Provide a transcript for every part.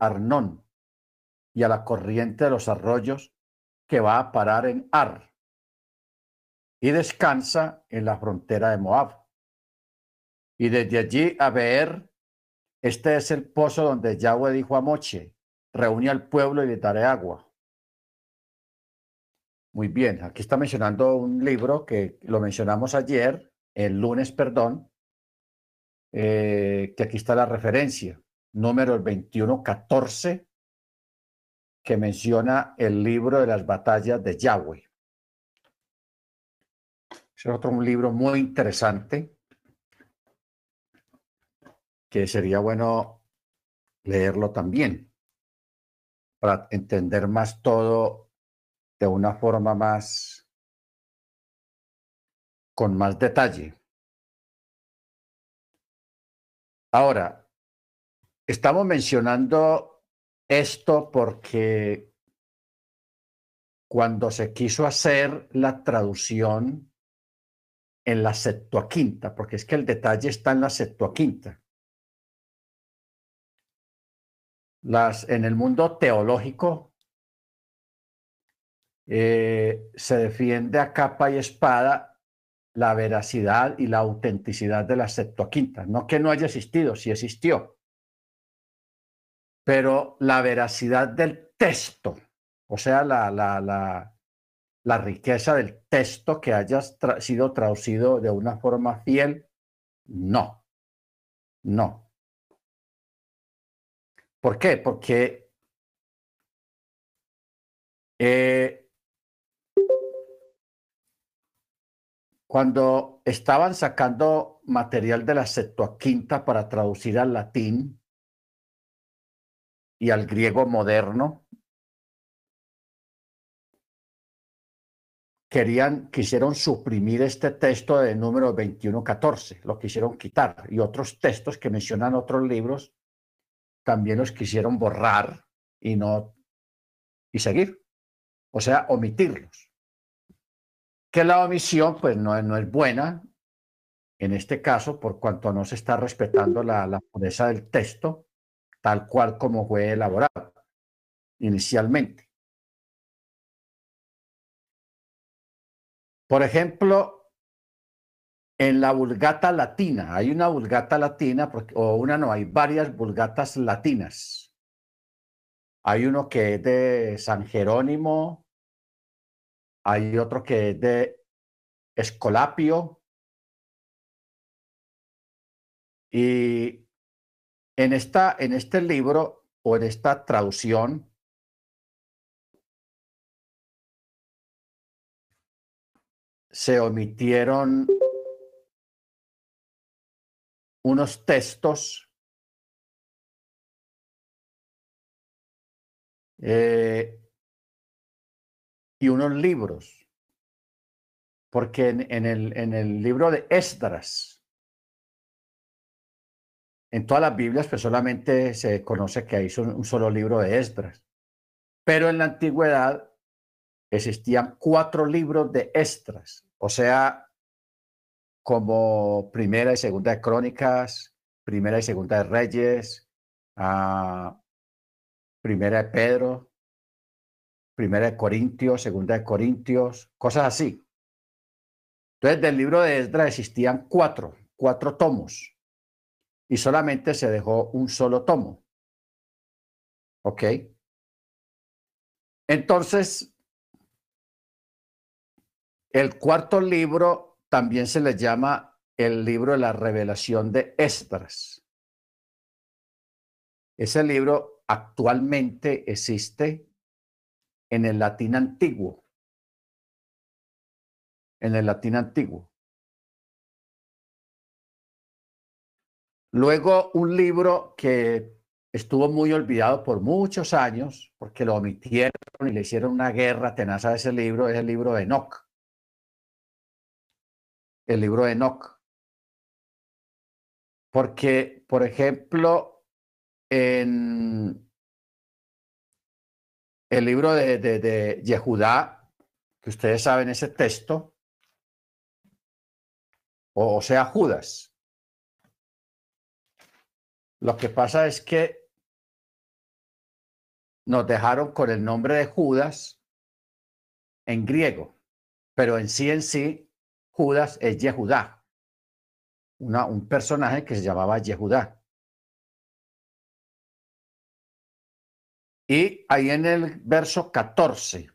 Arnón y a la corriente de los arroyos que va a parar en Ar y descansa en la frontera de Moab. Y desde allí a ver, este es el pozo donde Yahweh dijo a Moche, reúne al pueblo y le daré agua. Muy bien, aquí está mencionando un libro que lo mencionamos ayer, el lunes, perdón, eh, que aquí está la referencia, número 2114, que menciona el libro de las batallas de Yahweh. Es otro un libro muy interesante que sería bueno leerlo también para entender más todo de una forma más, con más detalle. Ahora, estamos mencionando esto porque cuando se quiso hacer la traducción en la Septuaginta, porque es que el detalle está en la Septuaginta. Las, en el mundo teológico eh, se defiende a capa y espada la veracidad y la autenticidad de la Septuaginta. No que no haya existido, sí existió. Pero la veracidad del texto, o sea, la, la, la, la riqueza del texto que haya sido traducido de una forma fiel, no. No. ¿Por qué? Porque eh, Cuando estaban sacando material de la Septuaginta para traducir al latín y al griego moderno, querían, quisieron suprimir este texto de número 2114, lo quisieron quitar, y otros textos que mencionan otros libros también los quisieron borrar y no y seguir, o sea, omitirlos. Que la omisión pues no, no es buena en este caso por cuanto no se está respetando la, la pureza del texto tal cual como fue elaborado inicialmente. Por ejemplo, en la vulgata latina, hay una vulgata latina, o una no, hay varias vulgatas latinas. Hay uno que es de San Jerónimo, hay otro que es de Escolapio. Y en, esta, en este libro o en esta traducción, se omitieron unos textos eh, y unos libros. Porque en, el, en el libro de Esdras, en todas las Biblias, pues solamente se conoce que hay un solo libro de Esdras. Pero en la antigüedad existían cuatro libros de Esdras, o sea, como primera y segunda de Crónicas, primera y segunda de Reyes, ah, primera de Pedro, Primera de Corintios, Segunda de Corintios, cosas así. Entonces, del libro de Esdras existían cuatro, cuatro tomos, y solamente se dejó un solo tomo. ¿Ok? Entonces, el cuarto libro también se le llama el libro de la revelación de Esdras. Ese libro actualmente existe en el latín antiguo. En el latín antiguo. Luego un libro que estuvo muy olvidado por muchos años, porque lo omitieron y le hicieron una guerra tenaz a ese libro, es el libro de Enoch. El libro de Enoch. Porque, por ejemplo, en el libro de, de, Yehudá, que ustedes saben ese texto, o, sea, Judas. Lo que pasa es que nos dejaron con el nombre de Judas en griego, pero en sí en sí Judas es Yehudá, una, un personaje que se llamaba Yehudá. Y ahí en el verso 14,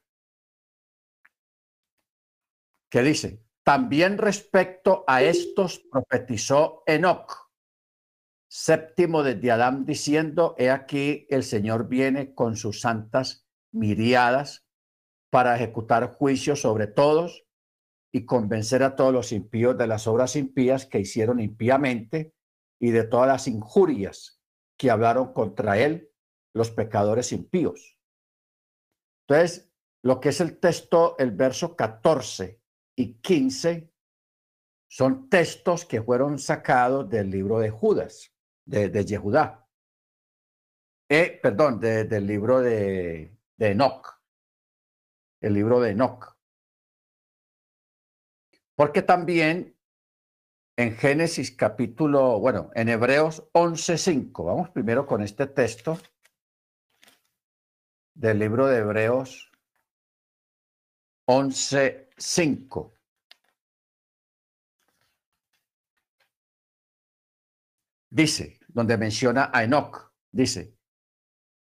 que dice, también respecto a estos profetizó Enoch, séptimo desde Adán, diciendo, he aquí el Señor viene con sus santas miriadas para ejecutar juicio sobre todos y convencer a todos los impíos de las obras impías que hicieron impíamente y de todas las injurias que hablaron contra él los pecadores impíos. Entonces, lo que es el texto, el verso 14 y 15, son textos que fueron sacados del libro de Judas, de, de Yehudá. Eh, perdón, del libro de, de Enoch, el libro de Enoch. Porque también en Génesis capítulo, bueno, en Hebreos 11.5, vamos primero con este texto del libro de Hebreos 11.5. Dice, donde menciona a Enoch, dice,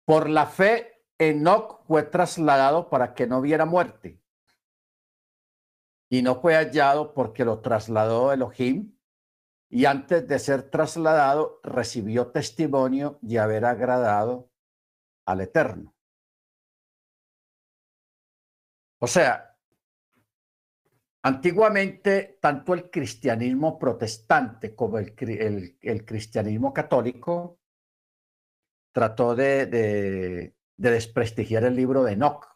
por la fe Enoch fue trasladado para que no viera muerte. Y no fue hallado porque lo trasladó Elohim. Y antes de ser trasladado, recibió testimonio de haber agradado al Eterno. O sea, antiguamente tanto el cristianismo protestante como el, cristianismo católico trató de, de, desprestigiar el libro de Enoch.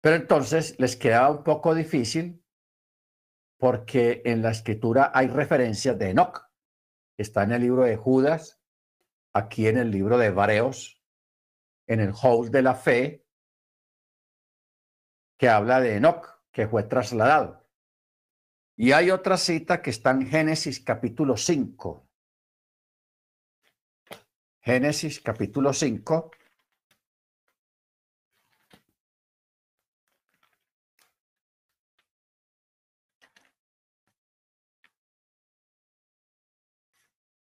Pero entonces les quedaba un poco difícil porque en la escritura hay referencias de Enoch. Está en el libro de Judas, aquí en el libro de Hebreos, en el Hall de la Fe, que habla de Enoch, que fue trasladado. Y hay otra cita que está en Génesis capítulo 5. Génesis capítulo 5.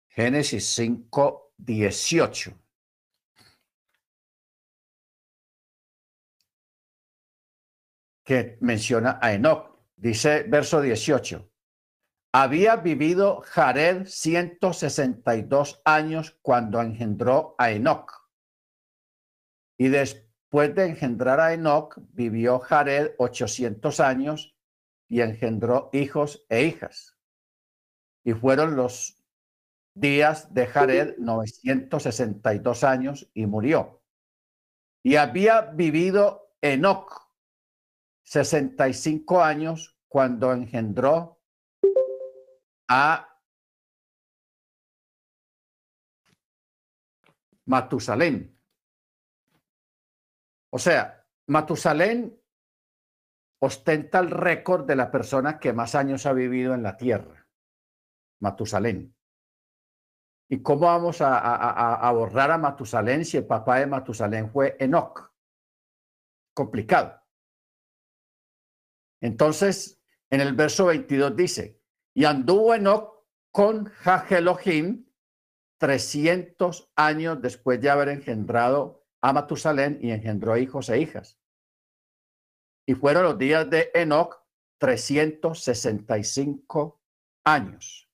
Génesis 5, 18. Que menciona a Enoch. Dice verso 18. Había vivido Jared 162 años cuando engendró a Enoch. Y después de engendrar a Enoch, vivió Jared 800 años y engendró hijos e hijas. Y fueron los días de Jared 962 años y murió. Y había vivido Enoch 65 años cuando engendró a Matusalén. O sea, Matusalén ostenta el récord de la persona que más años ha vivido en la tierra. Matusalén. ¿Y cómo vamos a, a, borrar a Matusalén si el papá de Matusalén fue Enoch? Complicado. Entonces, en el verso 22 dice, y anduvo Enoch con Jajelohim 300 años después de haber engendrado a Matusalén y engendró hijos e hijas. Y fueron los días de Enoch 365 años.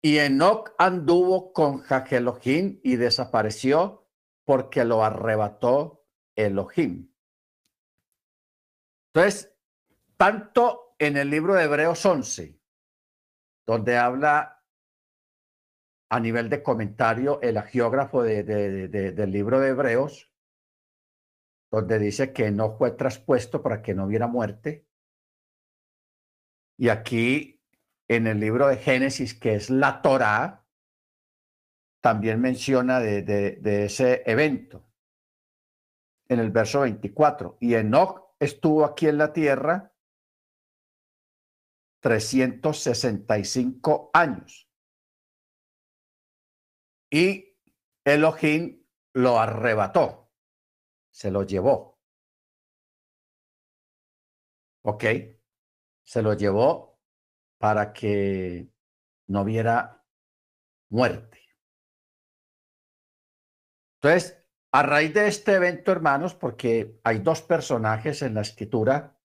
Y Enoch anduvo con Jajelohim y desapareció porque lo arrebató Elohim. Entonces, tanto en el libro de Hebreos 11, donde habla a nivel de comentario el agiógrafo del libro de Hebreos, donde dice que no fue traspuesto para que no hubiera muerte. Y aquí en el libro de Génesis, que es la Torá, también menciona de, de ese evento en el verso 24. Y Enoch estuvo aquí en la tierra 365 años. y Elohim lo arrebató, se lo llevó. ¿Ok? Se lo llevó para que no hubiera muerte. Entonces, a raíz de este evento, hermanos, porque hay dos personajes en la escritura,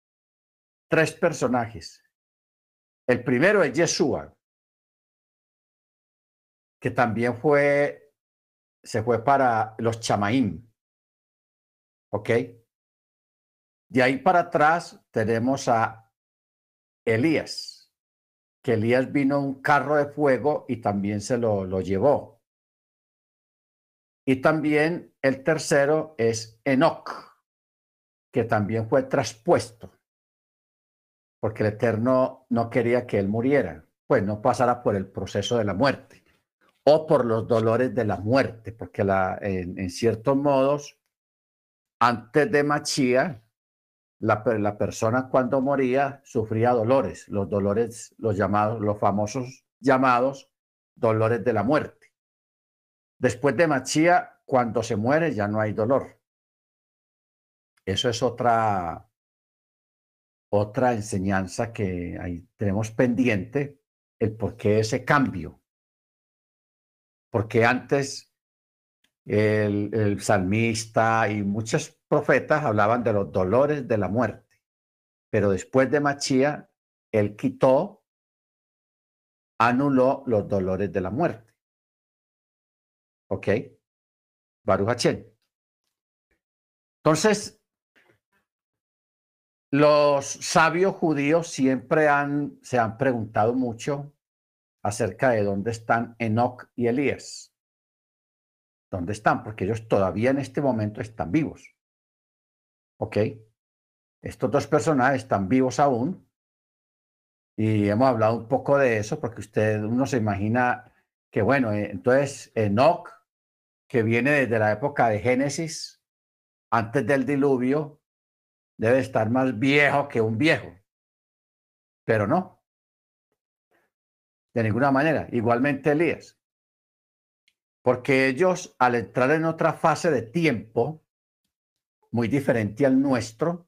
tres personajes. El primero es Yeshua, que también fue, se fue para los chamaín. ¿Ok? De ahí para atrás tenemos a Elías, que Elías vino un carro de fuego y también se lo, lo llevó. Y también el tercero es Enoch, que también fue traspuesto, porque el Eterno no quería que él muriera, pues no pasara por el proceso de la muerte o por los dolores de la muerte, porque la, en, ciertos modos, antes de Machía, la, la, persona cuando moría sufría dolores, los dolores, los llamados, los famosos llamados dolores de la muerte. Después de Machía, cuando se muere ya no hay dolor. Eso es otra, otra enseñanza que ahí tenemos pendiente, el por qué ese cambio. Porque antes el, el salmista y muchos profetas hablaban de los dolores de la muerte, pero después de Machía, él quitó, anuló los dolores de la muerte. ¿Ok? Baruch Entonces, los sabios judíos siempre han, se han preguntado mucho acerca de dónde están Enoch y Elías. ¿Dónde están? Porque ellos todavía en este momento están vivos. ¿Ok? Estos dos personajes están vivos aún. Y hemos hablado un poco de eso porque usted, uno se imagina que, bueno, eh, entonces Enoch que viene desde la época de Génesis, antes del diluvio, debe estar más viejo que un viejo. Pero no. De ninguna manera. Igualmente Elías. Porque ellos, al entrar en otra fase de tiempo, muy diferente al nuestro,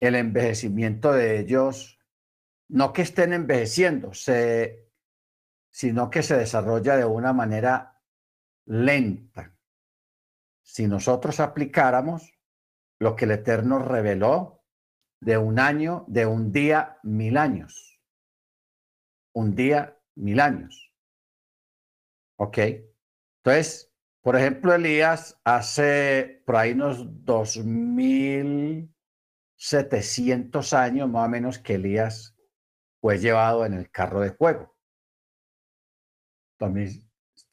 el envejecimiento de ellos, no que estén envejeciendo, se, sino que se desarrolla de una manera lenta. Si nosotros aplicáramos lo que el Eterno reveló de un año, de un día, mil años. Un día, mil años. ¿Ok? Entonces, por ejemplo, Elías hace por ahí unos dos mil setecientos años más o menos que Elías fue llevado en el carro de fuego.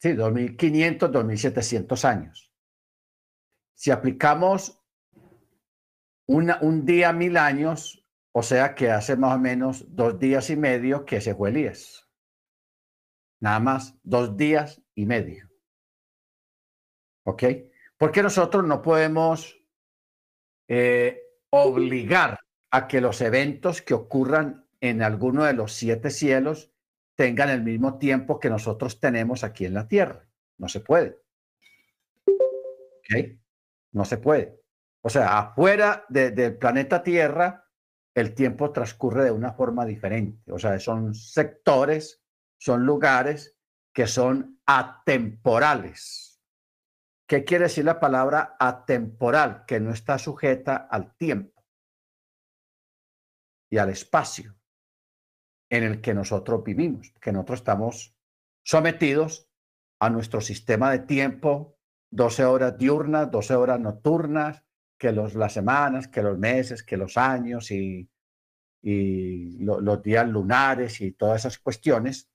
Sí, 2.500, 2.700 años. Si aplicamos un día mil años, o sea que hace más o menos dos días y medio que se fue Elías. Nada más dos días y medio. ¿Ok? Porque nosotros no podemos eh, obligar a que los eventos que ocurran en alguno de los siete cielos tengan el mismo tiempo que nosotros tenemos aquí en la Tierra. No se puede. ¿Ok? No se puede. O sea, afuera del planeta Tierra, el tiempo transcurre de una forma diferente. O sea, son sectores, son lugares que son atemporales. ¿Qué quiere decir la palabra atemporal? Que no está sujeta al tiempo y al espacio en el que nosotros vivimos, que nosotros estamos sometidos a nuestro sistema de tiempo, 12 horas diurnas, 12 horas nocturnas, que los, las semanas, que los meses, que los años y, y los días lunares y todas esas cuestiones.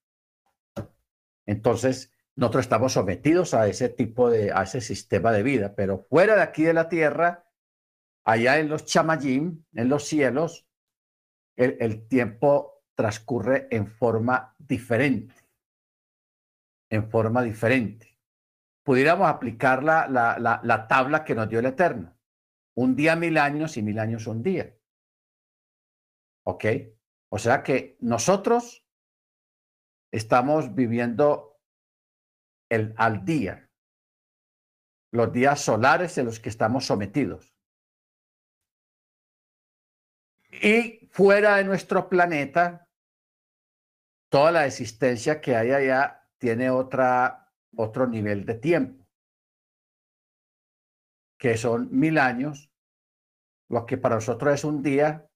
Entonces, nosotros estamos sometidos a ese tipo de, a ese sistema de vida, pero fuera de aquí de la tierra, allá en los chamayim, en los cielos, el, el tiempo transcurre en forma diferente, en forma diferente. Pudiéramos aplicar la, la, la, tabla que nos dio el Eterno. Un día mil años y mil años un día. ¿Ok? O sea que nosotros estamos viviendo el, al día, los días solares en los que estamos sometidos. Y fuera de nuestro planeta, toda la existencia que hay allá tiene otro nivel de tiempo, que son mil años, lo que para nosotros es un día,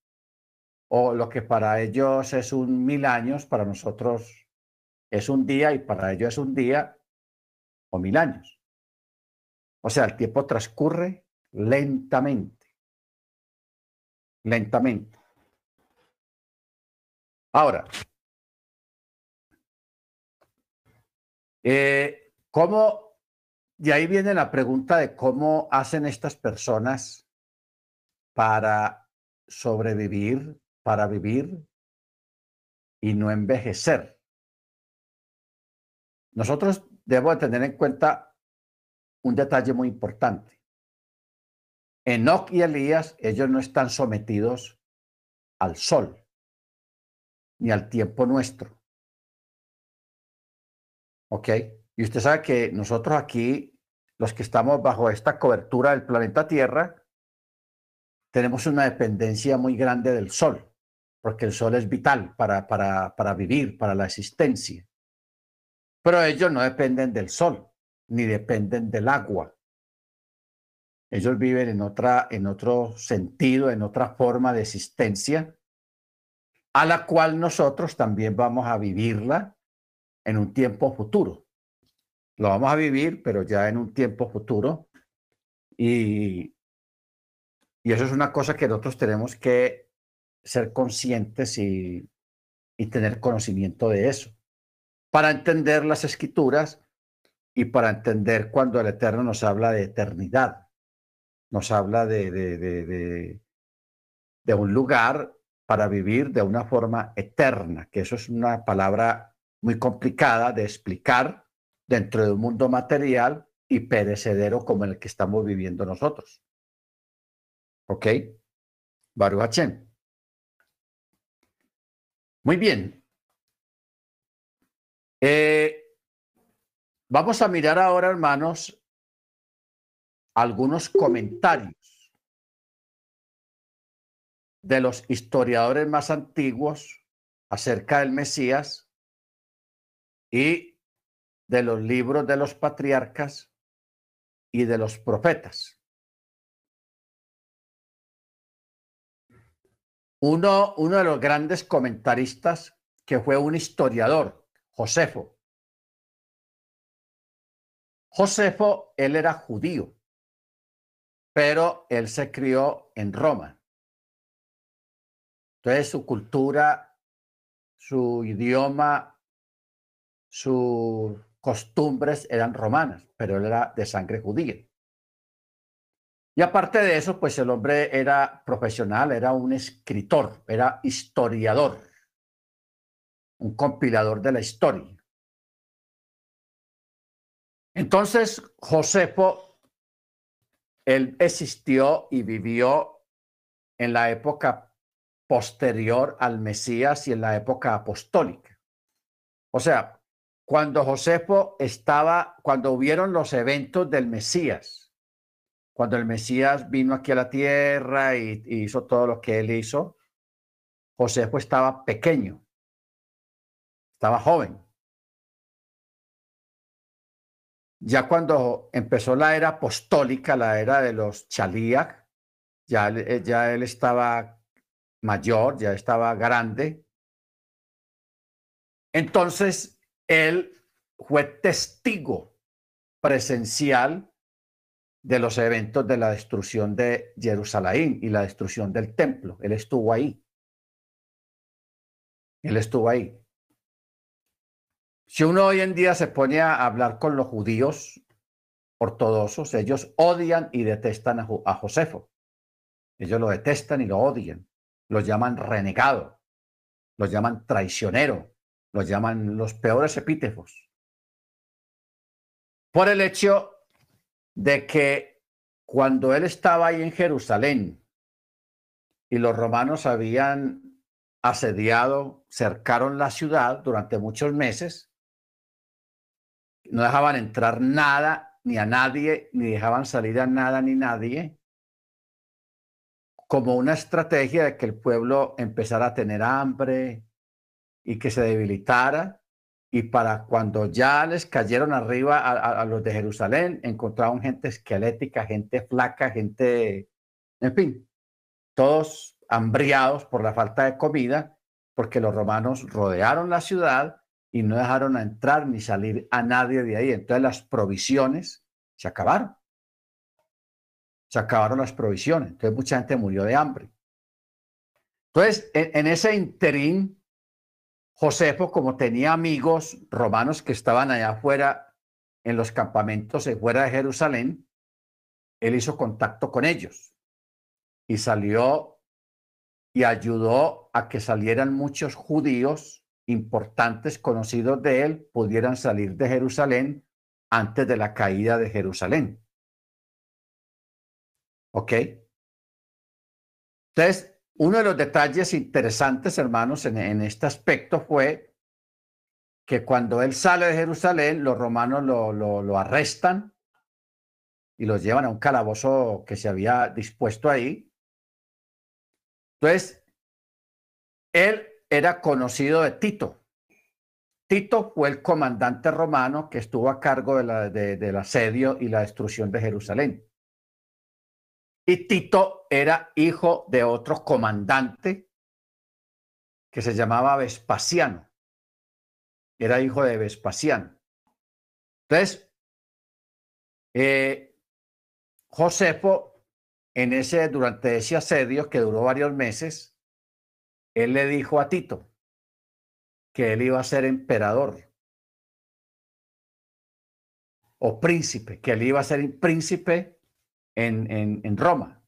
o lo que para ellos es un mil años, para nosotros es un día y para ellos es un día o mil años. O sea, el tiempo transcurre lentamente, lentamente. Ahora, eh, ¿cómo? Y ahí viene la pregunta de cómo hacen estas personas para sobrevivir para vivir y no envejecer. Nosotros debemos tener en cuenta un detalle muy importante. Enoch y Elías, ellos no están sometidos al sol ni al tiempo nuestro. ¿Ok? Y usted sabe que nosotros aquí, los que estamos bajo esta cobertura del planeta Tierra, tenemos una dependencia muy grande del sol porque el sol es vital para, para, para vivir, para la existencia. Pero ellos no dependen del sol, ni dependen del agua. Ellos viven en, otra, en otro sentido, en otra forma de existencia, a la cual nosotros también vamos a vivirla en un tiempo futuro. Lo vamos a vivir, pero ya en un tiempo futuro. Y, y eso es una cosa que nosotros tenemos que ser conscientes y, tener conocimiento de eso, para entender las escrituras y para entender cuando el Eterno nos habla de eternidad, nos habla de, de, de, de, un lugar para vivir de una forma eterna, que eso es una palabra muy complicada de explicar dentro de un mundo material y perecedero como el que estamos viviendo nosotros. ¿Ok? Baruch muy bien. Eh, vamos a mirar ahora, hermanos, algunos comentarios de los historiadores más antiguos acerca del Mesías y de los libros de los patriarcas y de los profetas. Uno, uno de los grandes comentaristas que fue un historiador, Josefo. Josefo, él era judío, pero él se crió en Roma. Entonces su cultura, su idioma, sus costumbres eran romanas, pero él era de sangre judía. Y aparte de eso, pues el hombre era profesional, era un escritor, era historiador, un compilador de la historia. Entonces, Josefo, él existió y vivió en la época posterior al Mesías y en la época apostólica. O sea, cuando Josefo estaba, cuando hubieron los eventos del Mesías, cuando el Mesías vino aquí a la tierra y, hizo todo lo que él hizo, José estaba pequeño, estaba joven. Ya cuando empezó la era apostólica, la era de los chalíac, ya, eh, ya él estaba mayor, ya estaba grande. Entonces, él fue testigo presencial de los eventos de la destrucción de Jerusalén y la destrucción del templo. Él estuvo ahí. Él estuvo ahí. Si uno hoy en día se pone a hablar con los judíos ortodoxos, ellos odian y detestan a, Josefo. Ellos lo detestan y lo odian. Lo llaman renegado, lo llaman traicionero, lo llaman los peores epítefos. Por el hecho de que cuando él estaba ahí en Jerusalén y los romanos habían asediado, cercaron la ciudad durante muchos meses, no dejaban entrar nada ni a nadie, ni dejaban salir a nada ni nadie, como una estrategia de que el pueblo empezara a tener hambre y que se debilitara. Y para cuando ya les cayeron arriba a, los de Jerusalén, encontraron gente esquelética, gente flaca, gente, en fin, todos hambriados por la falta de comida, porque los romanos rodearon la ciudad y no dejaron entrar ni salir a nadie de ahí. Entonces las provisiones se acabaron. Se acabaron las provisiones. Entonces mucha gente murió de hambre. Entonces, en, ese interín, Josefo, como tenía amigos romanos que estaban allá afuera en los campamentos fuera de Jerusalén, él hizo contacto con ellos y salió y ayudó a que salieran muchos judíos importantes conocidos de él pudieran salir de Jerusalén antes de la caída de Jerusalén. ¿Ok? Entonces, uno de los detalles interesantes, hermanos, en, este aspecto fue que cuando él sale de Jerusalén, los romanos lo, arrestan y los llevan a un calabozo que se había dispuesto ahí. Entonces, él era conocido de Tito. Tito fue el comandante romano que estuvo a cargo de la, del asedio y la destrucción de Jerusalén. Y Tito era hijo de otro comandante que se llamaba Vespasiano. Era hijo de Vespasiano. Entonces, eh, Josefo, en ese, durante ese asedio que duró varios meses, él le dijo a Tito que él iba a ser emperador o príncipe, que él iba a ser príncipe en, Roma.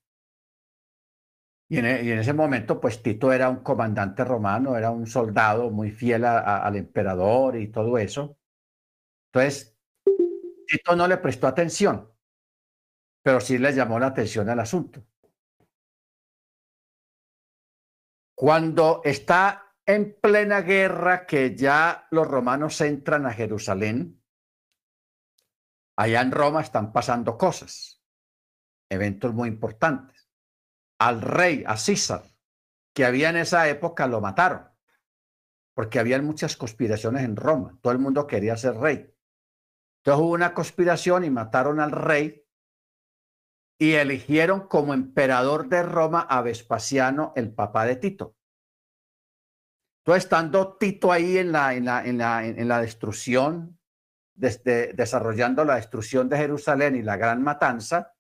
Y en, y en, ese momento, pues Tito era un comandante romano, era un soldado muy fiel al emperador y todo eso. Entonces, Tito no le prestó atención, pero sí le llamó la atención al asunto. Cuando está en plena guerra, que ya los romanos entran a Jerusalén, allá en Roma están pasando cosas, eventos muy importantes. Al rey, a César, que había en esa época, lo mataron, porque habían muchas conspiraciones en Roma. Todo el mundo quería ser rey. Entonces hubo una conspiración y mataron al rey y eligieron como emperador de Roma a Vespasiano, el papá de Tito. Entonces, estando Tito ahí en la, en la, en la, en la destrucción, desde, desarrollando la destrucción de Jerusalén y la gran matanza,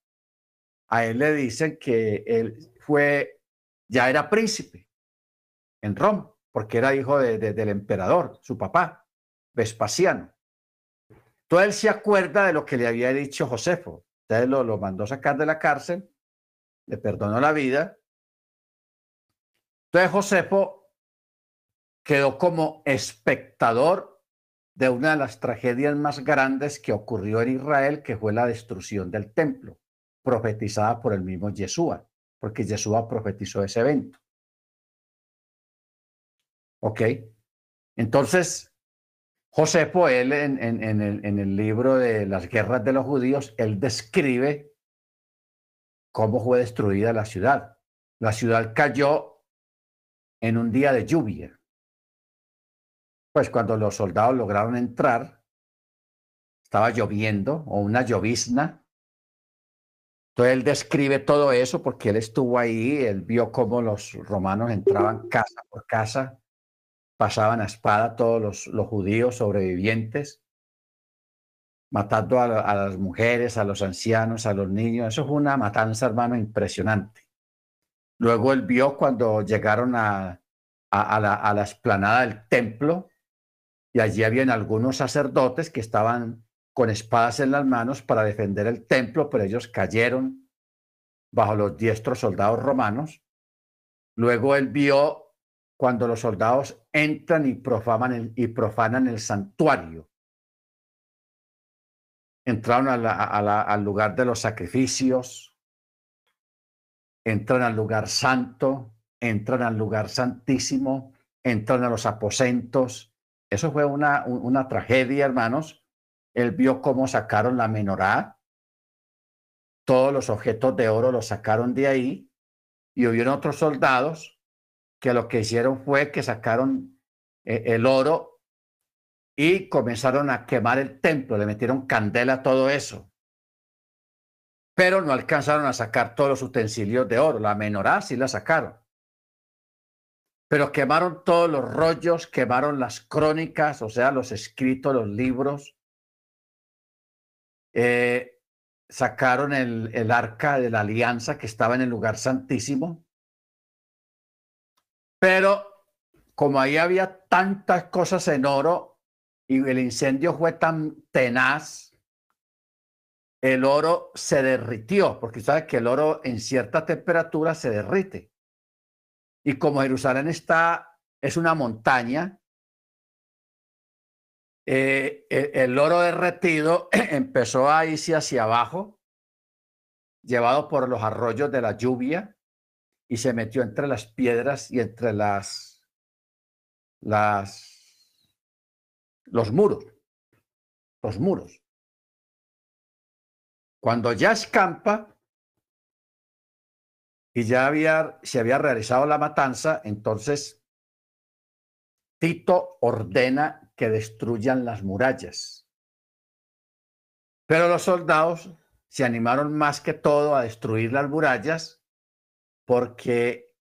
a él le dicen que él fue, ya era príncipe en Roma, porque era hijo de, del emperador, su papá, Vespasiano. Entonces él se acuerda de lo que le había dicho Josefo, entonces lo, lo mandó sacar de la cárcel, le perdonó la vida. Entonces Josefo quedó como espectador de una de las tragedias más grandes que ocurrió en Israel, que fue la destrucción del templo, profetizada por el mismo Yeshua, porque Yeshua profetizó ese evento. ¿Ok? Entonces, Josefo, él en, el, en el libro de las guerras de los judíos, él describe cómo fue destruida la ciudad. La ciudad cayó en un día de lluvia. Pues cuando los soldados lograron entrar, estaba lloviendo o una llovizna. Entonces él describe todo eso porque él estuvo ahí, él vio cómo los romanos entraban casa por casa pasaban a espada todos los, judíos sobrevivientes, matando a, las mujeres, a los ancianos, a los niños. Eso fue una matanza, hermano, impresionante. Luego él vio cuando llegaron a, la, la esplanada del templo y allí habían algunos sacerdotes que estaban con espadas en las manos para defender el templo, pero ellos cayeron bajo los diestros soldados romanos. Luego él vio cuando los soldados entran y profanan el, santuario. Entraron al lugar de los sacrificios, entran al lugar santo, entran al lugar santísimo, entran a los aposentos. Eso fue una tragedia, hermanos, él vio cómo sacaron la menorá, todos los objetos de oro los sacaron de ahí y hubieron otros soldados que lo que hicieron fue que sacaron eh, el oro y comenzaron a quemar el templo, le metieron candela todo eso. Pero no alcanzaron a sacar todos los utensilios de oro, la menorá sí la sacaron. Pero quemaron todos los rollos, quemaron las crónicas, o sea, los escritos, los libros. Eh, sacaron el, arca de la alianza que estaba en el lugar santísimo. Pero como ahí había tantas cosas en oro y el incendio fue tan tenaz, el oro se derritió, porque sabes que el oro en cierta temperatura se derrite. Y como Jerusalén está, es una montaña, eh, el, oro derretido empezó a irse hacia abajo, llevado por los arroyos de la lluvia, y se metió entre las piedras y entre las, las, los muros, los muros. Cuando ya escampa y ya había, se había realizado la matanza, entonces Tito ordena que destruyan las murallas. Pero los soldados se animaron más que todo a destruir las murallas porque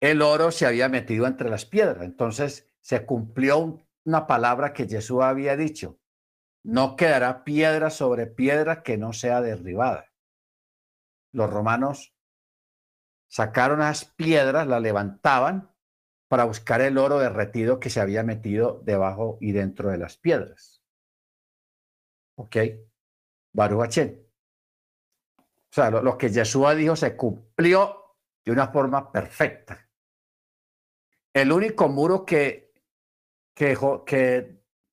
el oro se había metido entre las piedras. Entonces se cumplió una palabra que Jesús había dicho. No quedará piedra sobre piedra que no sea derribada. Los romanos sacaron las piedras, las levantaban para buscar el oro derretido que se había metido debajo y dentro de las piedras. ¿Ok? Baruch O sea, lo, que Yeshua dijo se cumplió de una forma perfecta. El único muro que,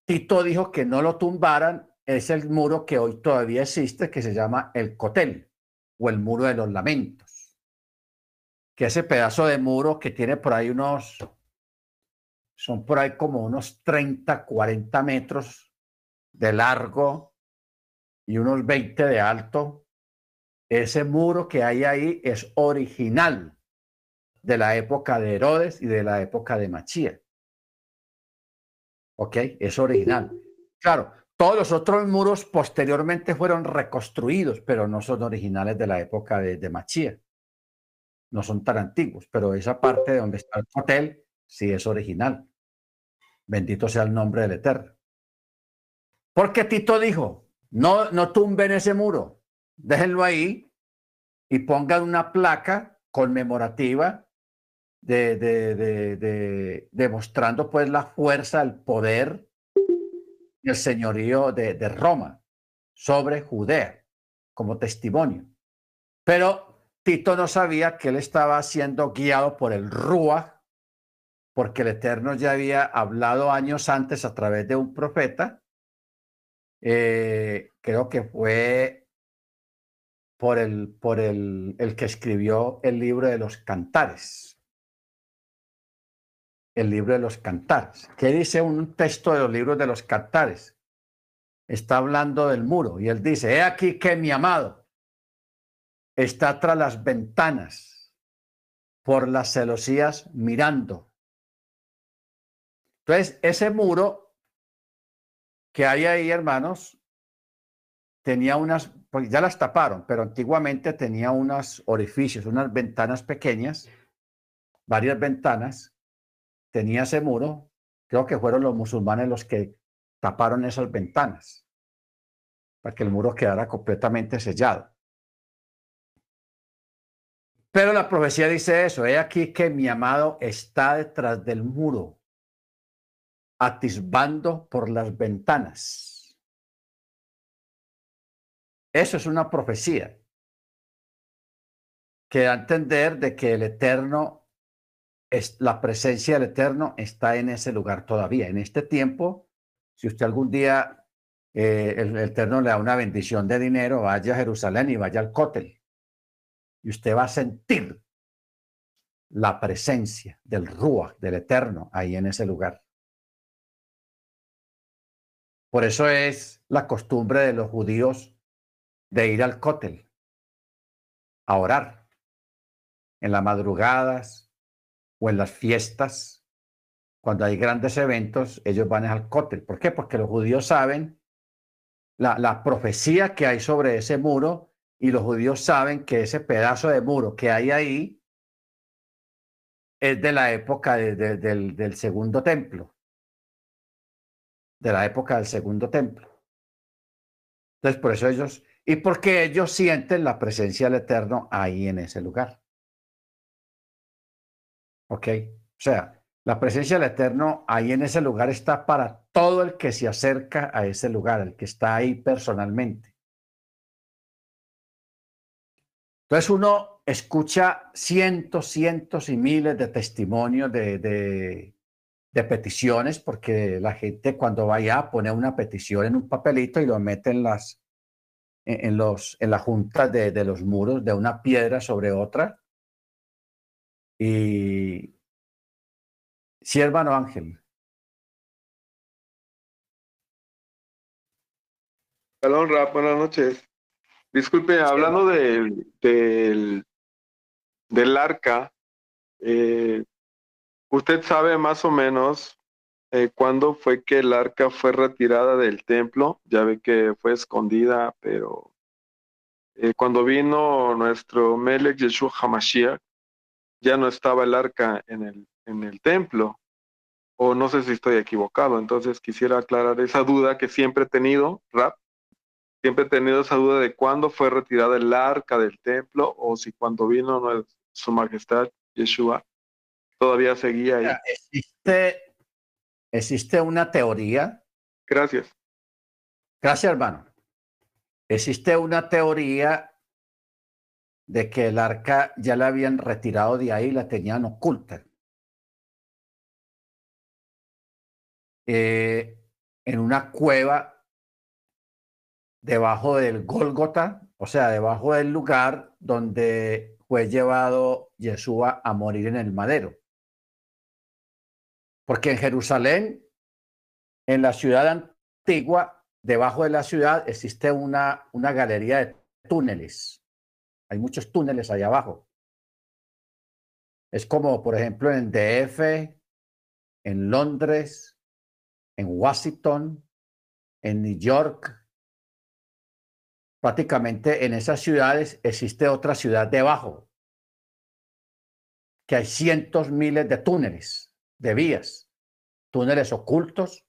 Tito dijo que no lo tumbaran es el muro que hoy todavía existe, que se llama el Cotel o el muro de los lamentos que ese pedazo de muro que tiene por ahí unos, son por ahí como unos 30, 40 metros de largo y unos 20 de alto, ese muro que hay ahí es original de la época de Herodes y de la época de Machía. ¿Ok? Es original. Claro, todos los otros muros posteriormente fueron reconstruidos, pero no son originales de la época de, de Machía no son tan antiguos, pero esa parte de donde está el hotel sí es original. Bendito sea el nombre del Eterno. Porque Tito dijo, no, no tumben ese muro, déjenlo ahí y pongan una placa conmemorativa de, de, de, demostrando pues la fuerza, el poder y el señorío de, de Roma sobre Judea como testimonio. Pero Tito no sabía que él estaba siendo guiado por el Rúa, porque el Eterno ya había hablado años antes a través de un profeta. Eh, creo que fue por, el, por el, el que escribió el libro de los cantares. El libro de los cantares. ¿Qué dice un texto de los libros de los cantares? Está hablando del muro y él dice, he aquí que mi amado está tras las ventanas, por las celosías mirando. Entonces, ese muro que hay ahí, hermanos, tenía unas, pues ya las taparon, pero antiguamente tenía unos orificios, unas ventanas pequeñas, varias ventanas, tenía ese muro, creo que fueron los musulmanes los que taparon esas ventanas, para que el muro quedara completamente sellado. Pero la profecía dice eso, he aquí que mi amado está detrás del muro, atisbando por las ventanas. Eso es una profecía que da a entender de que el Eterno, es, la presencia del Eterno está en ese lugar todavía. En este tiempo, si usted algún día eh, el Eterno le da una bendición de dinero, vaya a Jerusalén y vaya al cótel y usted va a sentir la presencia del Ruach, del Eterno, ahí en ese lugar. Por eso es la costumbre de los judíos de ir al cótel a orar en las madrugadas o en las fiestas. Cuando hay grandes eventos, ellos van al cótel. ¿Por qué? Porque los judíos saben la, la profecía que hay sobre ese muro y los judíos saben que ese pedazo de muro que hay ahí es de la época del, del segundo templo, de la época del segundo templo. Entonces, por eso ellos, y porque ellos sienten la presencia del Eterno ahí en ese lugar. ¿Ok? O sea, la presencia del Eterno ahí en ese lugar está para todo el que se acerca a ese lugar, el que está ahí personalmente. Entonces uno escucha cientos, cientos y miles de testimonios de, de, peticiones, porque la gente cuando vaya a poner una petición en un papelito y lo mete en las en, los en la junta de, de los muros de una piedra sobre otra. Y sí, hermano Ángel. Buenas noches. Disculpe, hablando del, del, del arca, eh, ¿usted sabe más o menos eh, cuándo fue que el arca fue retirada del templo? Ya ve que fue escondida, pero eh, cuando vino nuestro Melech Yeshua Hamashiach, ya no estaba el arca en el, en el templo. O no sé si estoy equivocado. Entonces quisiera aclarar esa duda que siempre he tenido, Rap, siempre he tenido esa duda de cuándo fue retirada el arca del templo o si cuando vino su majestad Yeshua todavía seguía ahí. Existe, existe una teoría. Gracias. Gracias, hermano. Existe una teoría de que el arca ya la habían retirado de ahí y la tenían oculta. Eh, en una cueva debajo del Gólgota, o sea, debajo del lugar donde fue llevado Yeshua a morir en el madero. Porque en Jerusalén, en la ciudad antigua, debajo de la ciudad existe una, una galería de túneles. Hay muchos túneles allá abajo. Es como, por ejemplo, en DF, en Londres, en Washington, en New York, prácticamente en esas ciudades existe otra ciudad debajo, que hay cientos, miles de túneles, de vías, túneles ocultos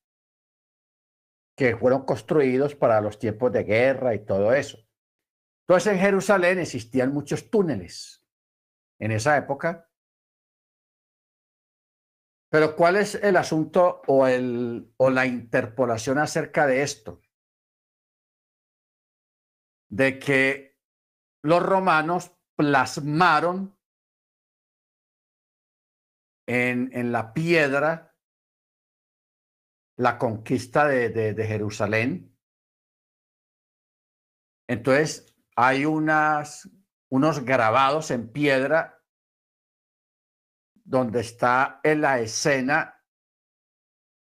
que fueron construidos para los tiempos de guerra y todo eso. Entonces en Jerusalén existían muchos túneles en esa época. Pero ¿cuál es el asunto o, el, o la interpolación acerca de esto? De que los romanos plasmaron en, en la piedra la conquista de, de, Jerusalén. Entonces hay unas, unos grabados en piedra donde está en la escena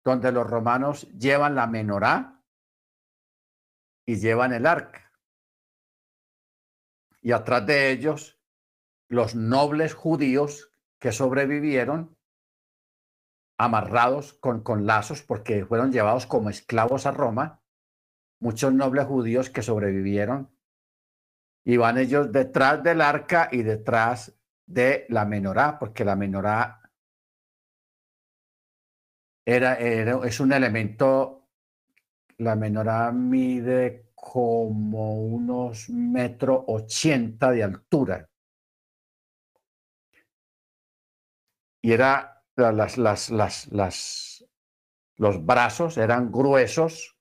donde los romanos llevan la menorá y llevan el arca y atrás de ellos los nobles judíos que sobrevivieron amarrados con, con lazos porque fueron llevados como esclavos a Roma, muchos nobles judíos que sobrevivieron, y van ellos detrás del arca y detrás de la menorá, porque la menorá era, era, es un elemento, la menorá mide como unos metro ochenta de altura. Y era las, las, las, los brazos eran gruesos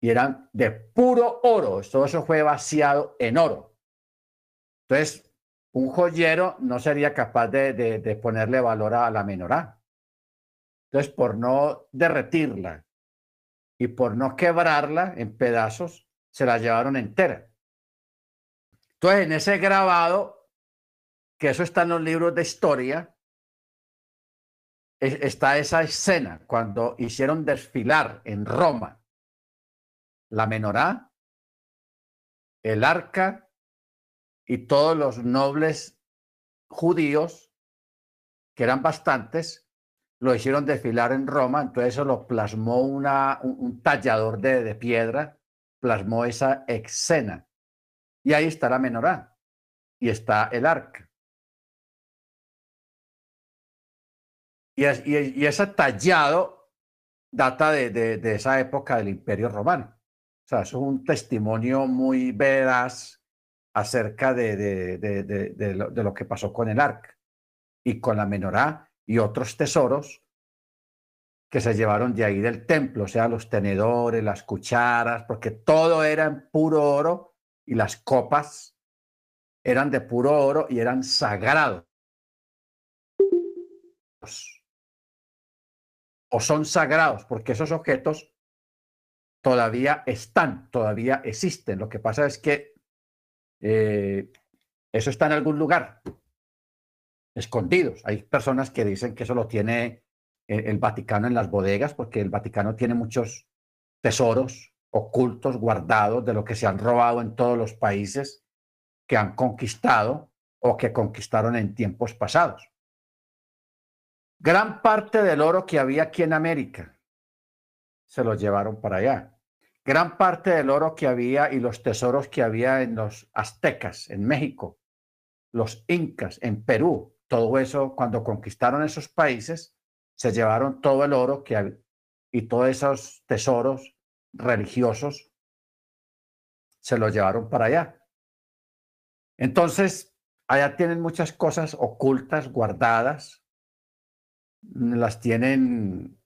y eran de puro oro. Todo eso fue vaciado en oro. Entonces, un joyero no sería capaz de, de, de ponerle valor a la menorá. Entonces, por no derretirla y por no quebrarla en pedazos, se la llevaron entera. Entonces, en ese grabado, que eso está en los libros de historia, está esa escena cuando hicieron desfilar en Roma la menorá, el arca y todos los nobles judíos, que eran bastantes, lo hicieron desfilar en Roma, entonces eso lo plasmó una, un, tallador de, de, piedra, plasmó esa escena. Y ahí está la menorá y está el arca. Y, y, ese tallado data de, de, esa época del Imperio Romano. O sea, es un testimonio muy veraz acerca de, de lo, lo, que pasó con el arca y con la menorá y otros tesoros que se llevaron de ahí del templo, o sea, los tenedores, las cucharas, porque todo era en puro oro y las copas eran de puro oro y eran sagrados o son sagrados, porque esos objetos todavía están, todavía existen. Lo que pasa es que eh, eso está en algún lugar, escondidos. Hay personas que dicen que eso lo tiene el, Vaticano en las bodegas, porque el Vaticano tiene muchos tesoros ocultos, guardados de lo que se han robado en todos los países que han conquistado o que conquistaron en tiempos pasados. Gran parte del oro que había aquí en América se lo llevaron para allá. Gran parte del oro que había y los tesoros que había en los aztecas, en México, los incas, en Perú, todo eso, cuando conquistaron esos países, se llevaron todo el oro que y todos esos tesoros religiosos se los llevaron para allá. Entonces, allá tienen muchas cosas ocultas, guardadas, las tienen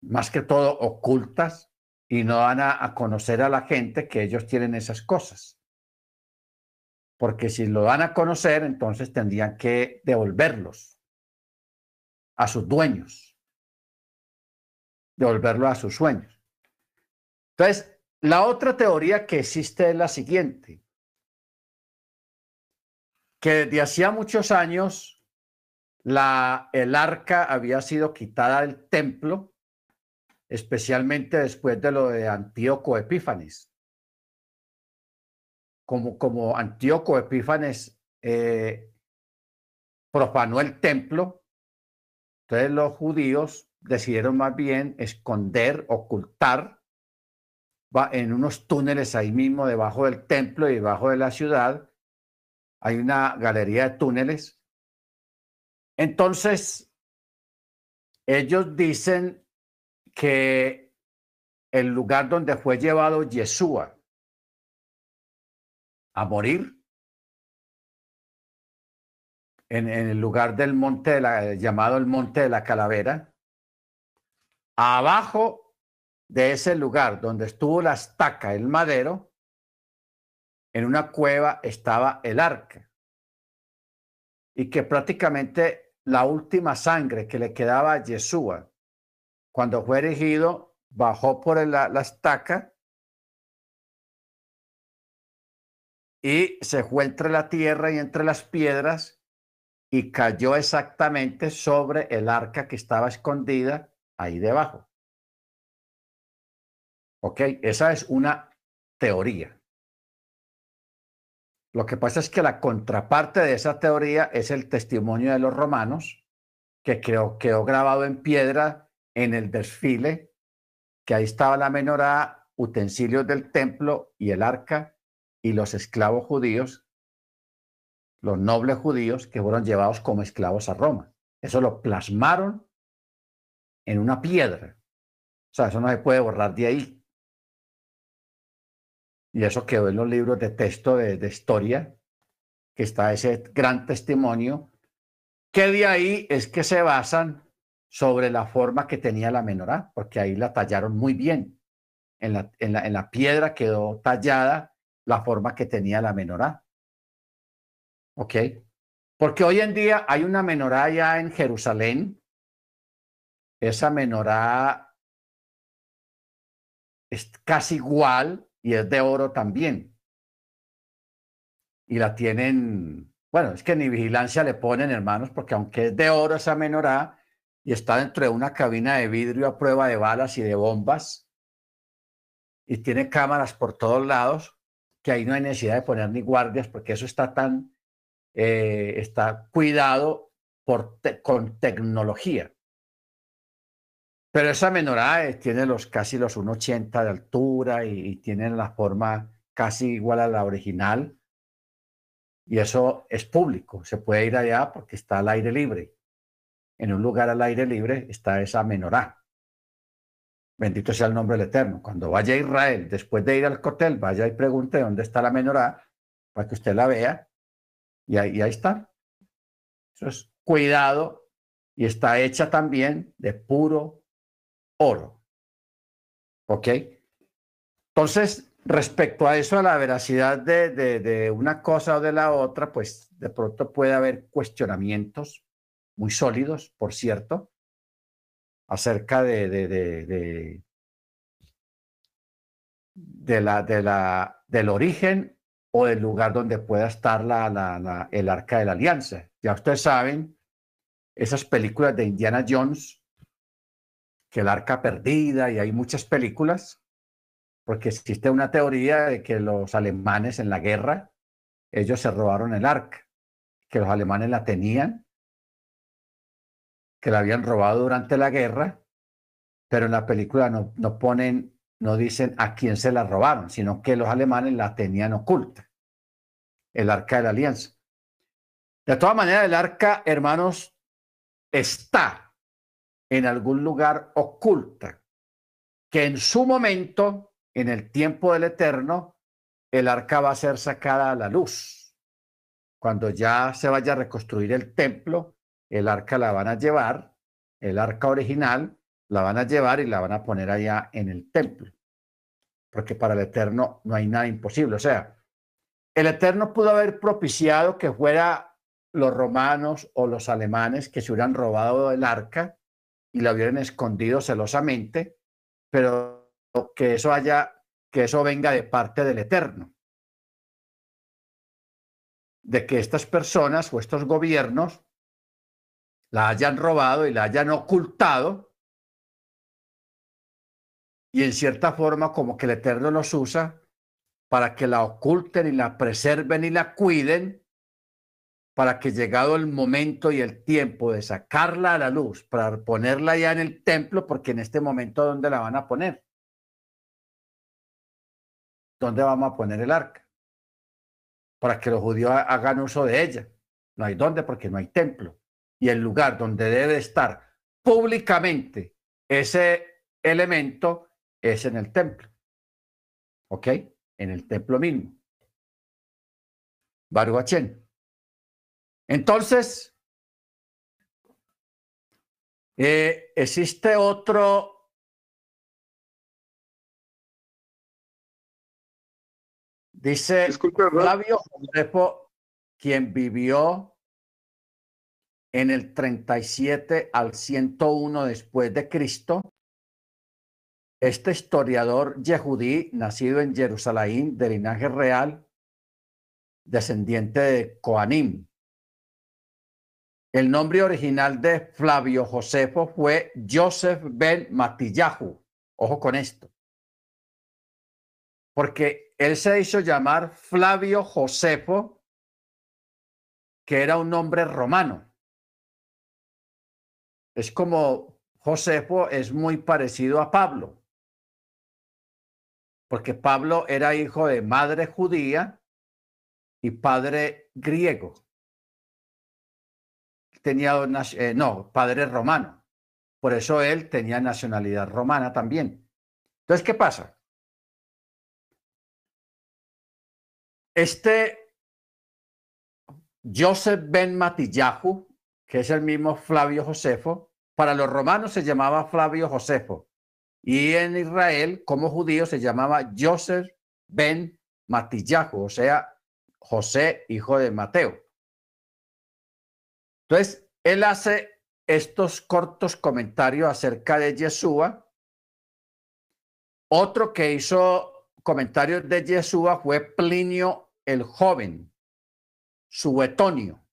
más que todo ocultas y no van a, conocer a la gente que ellos tienen esas cosas. Porque si lo van a conocer, entonces tendrían que devolverlos a sus dueños, devolverlo a sus sueños. Entonces, la otra teoría que existe es la siguiente, que desde hacía muchos años la, el arca había sido quitada del templo, especialmente después de lo de Antíoco Epífanes. Como, como Antíoco Epífanes eh, profanó el templo, entonces los judíos decidieron más bien esconder, ocultar va en unos túneles ahí mismo debajo del templo y debajo de la ciudad. Hay una galería de túneles entonces, ellos dicen que el lugar donde fue llevado Yeshua a morir, en, el lugar del monte de la, llamado el monte de la calavera, abajo de ese lugar donde estuvo la estaca, el madero, en una cueva estaba el arca. Y que prácticamente la última sangre que le quedaba a Yeshua cuando fue erigido, bajó por la, estaca y se fue entre la tierra y entre las piedras y cayó exactamente sobre el arca que estaba escondida ahí debajo. Ok, esa es una teoría. Lo que pasa es que la contraparte de esa teoría es el testimonio de los romanos, que quedó, quedó grabado en piedra en el desfile, que ahí estaba la menorá, utensilios del templo y el arca y los esclavos judíos, los nobles judíos que fueron llevados como esclavos a Roma. Eso lo plasmaron en una piedra. O sea, eso no se puede borrar de ahí. Y eso quedó en los libros de texto de, historia, que está ese gran testimonio, que de ahí es que se basan sobre la forma que tenía la menorá, porque ahí la tallaron muy bien. En la, en la, en la piedra quedó tallada la forma que tenía la menorá. ¿Ok? Porque hoy en día hay una menorá ya en Jerusalén. Esa menorá es casi igual y es de oro también. Y la tienen, bueno, es que ni vigilancia le ponen, hermanos, porque aunque es de oro esa menorá y está dentro de una cabina de vidrio a prueba de balas y de bombas, y tiene cámaras por todos lados, que ahí no hay necesidad de poner ni guardias porque eso está tan, eh, está cuidado por con tecnología. Pero esa menorá eh, tiene los casi los 1,80 de altura y, tiene la forma casi igual a la original. Y eso es público, se puede ir allá porque está al aire libre. En un lugar al aire libre está esa menorá. Bendito sea el nombre del Eterno. Cuando vaya a Israel, después de ir al hotel, vaya y pregunte dónde está la menorá para que usted la vea. Y ahí, está. Eso es cuidado y está hecha también de puro oro. ¿Ok? Entonces, respecto a eso, a la veracidad de, de, una cosa o de la otra, pues de pronto puede haber cuestionamientos muy sólidos, por cierto, acerca de, de, de, la, de la, del origen o del lugar donde pueda estar la, la, el arca de la alianza. Ya ustedes saben, esas películas de Indiana Jones, que el arca perdida, y hay muchas películas, porque existe una teoría de que los alemanes en la guerra, ellos se robaron el arca, que los alemanes la tenían que la habían robado durante la guerra, pero en la película no, no ponen, no dicen a quién se la robaron, sino que los alemanes la tenían oculta, el arca de la alianza. De todas maneras, el arca, hermanos, está en algún lugar oculta, que en su momento, en el tiempo del eterno, el arca va a ser sacada a la luz. Cuando ya se vaya a reconstruir el templo, el arca la van a llevar, el arca original la van a llevar y la van a poner allá en el templo. Porque para el Eterno no hay nada imposible. O sea, el Eterno pudo haber propiciado que fuera los romanos o los alemanes que se hubieran robado el arca y la hubieran escondido celosamente, pero que eso que eso venga de parte del Eterno. De que estas personas o estos gobiernos la hayan robado y la hayan ocultado y en cierta forma como que el Eterno los usa para que la oculten y la preserven y la cuiden para que llegado el momento y el tiempo de sacarla a la luz, para ponerla ya en el templo, porque en este momento, ¿dónde la van a poner? ¿Dónde vamos a poner el arca? Para que los judíos hagan uso de ella. No hay dónde porque no hay templo y el lugar donde debe estar públicamente ese elemento es en el templo. ¿Ok? En el templo mismo. Baruachén. Entonces, eh, existe otro Dice Flavio Josefo, quien vivió en el 37 al 101 después de Cristo, este historiador yehudí, nacido en Jerusalén, de linaje real, descendiente de Coanim. El nombre original de Flavio Josefo fue Joseph ben Matillahu. Ojo con esto. Porque él se hizo llamar Flavio Josefo, que era un nombre romano. Es como Josefo es muy parecido a Pablo, porque Pablo era hijo de madre judía y padre griego. Tenía, eh, no, padre romano. Por eso él tenía nacionalidad romana también. Entonces, ¿qué pasa? Este Joseph ben Matillahu, que es el mismo Flavio Josefo, para los romanos se llamaba Flavio Josefo y en Israel, como judío, se llamaba Joseph ben Matillahu, o sea, José, hijo de Mateo. Entonces, él hace estos cortos comentarios acerca de Yeshua. Otro que hizo comentarios de Yeshua fue Plinio el joven, Suetonio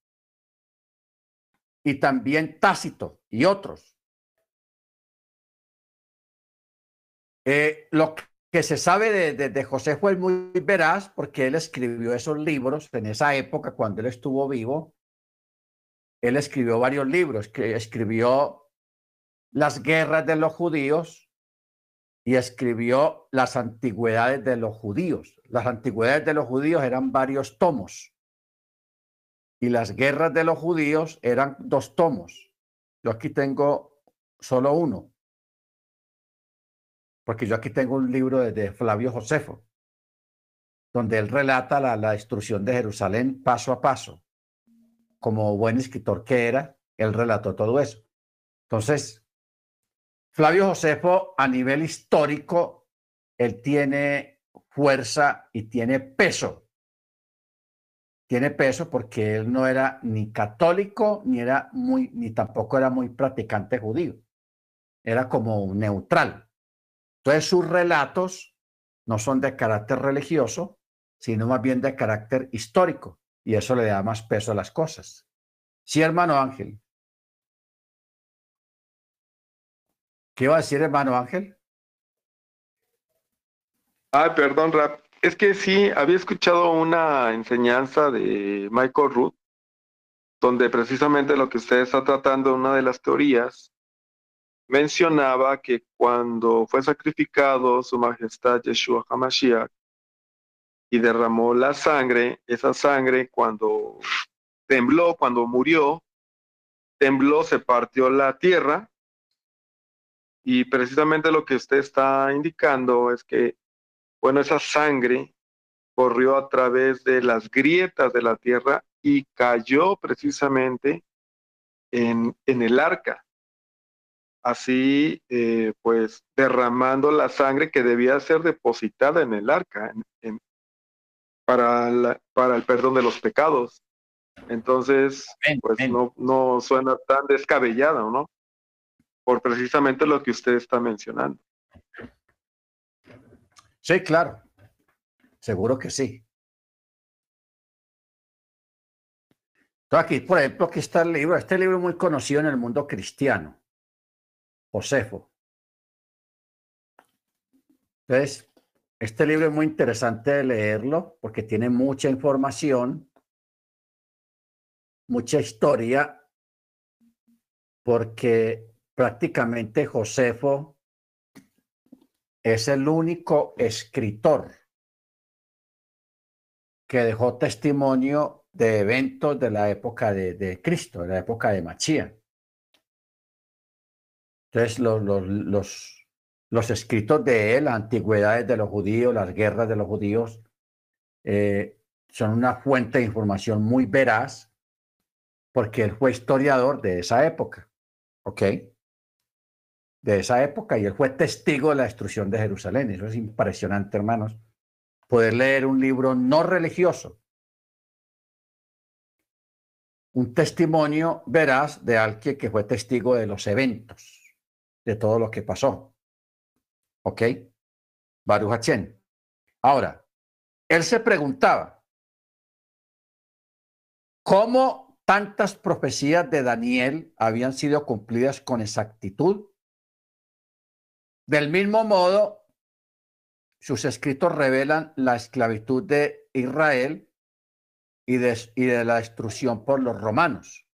y también Tácito y otros. Eh, lo que se sabe de, de, de José fue muy veraz porque él escribió esos libros en esa época cuando él estuvo vivo. Él escribió varios libros, que escribió Las guerras de los judíos y escribió Las antigüedades de los judíos. Las antigüedades de los judíos eran varios tomos y las guerras de los judíos eran dos tomos. Yo aquí tengo solo uno porque yo aquí tengo un libro de, Flavio Josefo, donde él relata la, destrucción de Jerusalén paso a paso. Como buen escritor que era, él relató todo eso. Entonces, Flavio Josefo, a nivel histórico, él tiene fuerza y tiene peso. Tiene peso porque él no era ni católico, ni era muy, ni tampoco era muy practicante judío. Era como neutral entonces sus relatos no son de carácter religioso, sino más bien de carácter histórico, y eso le da más peso a las cosas. Sí, hermano Ángel. ¿Qué iba a decir, hermano Ángel? Ay, perdón, Rap. Es que sí, había escuchado una enseñanza de Michael Root, donde precisamente lo que usted está tratando, una de las teorías, mencionaba que cuando fue sacrificado su majestad Yeshua HaMashiach y derramó la sangre, esa sangre cuando tembló, cuando murió, tembló, se partió la tierra. Y precisamente lo que usted está indicando es que, bueno, esa sangre corrió a través de las grietas de la tierra y cayó precisamente en, en el arca así eh, pues derramando la sangre que debía ser depositada en el arca para, para el perdón de los pecados. Entonces, pues No, no suena tan descabellado, ¿no? Por precisamente lo que usted está mencionando. Sí, claro. Seguro que sí. aquí, por ejemplo, aquí está el libro. Este libro es muy conocido en el mundo cristiano. Josefo. Entonces, este libro es muy interesante de leerlo porque tiene mucha información, mucha historia, porque prácticamente Josefo es el único escritor que dejó testimonio de eventos de la época de, Cristo, de la época de Machía. Entonces, los, los, los, escritos de él, las antigüedades de los judíos, las guerras de los judíos, eh, son una fuente de información muy veraz porque él fue historiador de esa época, ¿ok? De esa época y él fue testigo de la destrucción de Jerusalén. Eso es impresionante, hermanos. Poder leer un libro no religioso, un testimonio veraz de alguien que fue testigo de los eventos de todo lo que pasó. ¿Ok? Baruch Ahora, él se preguntaba, ¿cómo tantas profecías de Daniel habían sido cumplidas con exactitud? Del mismo modo, sus escritos revelan la esclavitud de Israel y de, la destrucción por los romanos.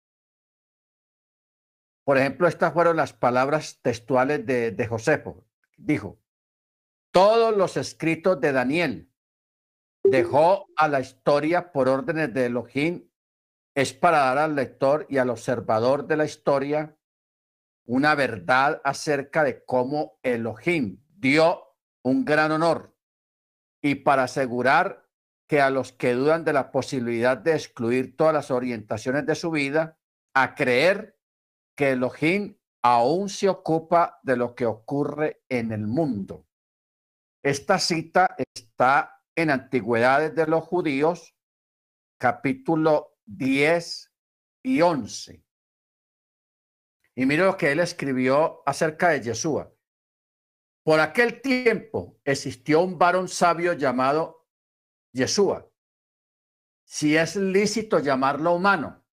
Por ejemplo, estas fueron las palabras textuales de, de Josefo. Dijo, todos los escritos de Daniel dejó a la historia por órdenes de Elohim es para dar al lector y al observador de la historia una verdad acerca de cómo Elohim dio un gran honor y para asegurar que a los que dudan de la posibilidad de excluir todas las orientaciones de su vida, a creer que Elohim aún se ocupa de lo que ocurre en el mundo. Esta cita está en Antigüedades de los Judíos, capítulo 10 y 11. Y mire lo que él escribió acerca de Yeshua. Por aquel tiempo existió un varón sabio llamado Yeshua. Si es lícito llamarlo humano,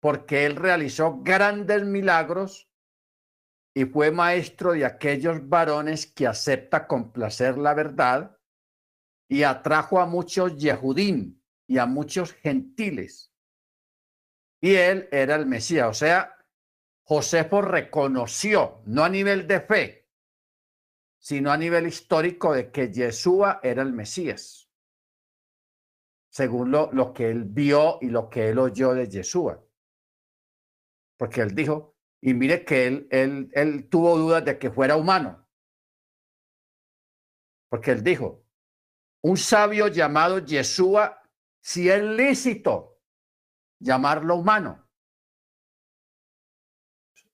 porque él realizó grandes milagros y fue maestro de aquellos varones que acepta complacer la verdad y atrajo a muchos Yehudim y a muchos gentiles. Y él era el Mesías, o sea, Josefo reconoció, no a nivel de fe, sino a nivel histórico de que Yeshua era el Mesías, según lo, lo que él vio y lo que él oyó de Yeshua. Porque él dijo, y mire que él, él, él tuvo dudas de que fuera humano. Porque él dijo, un sabio llamado Yeshua, si es lícito llamarlo humano.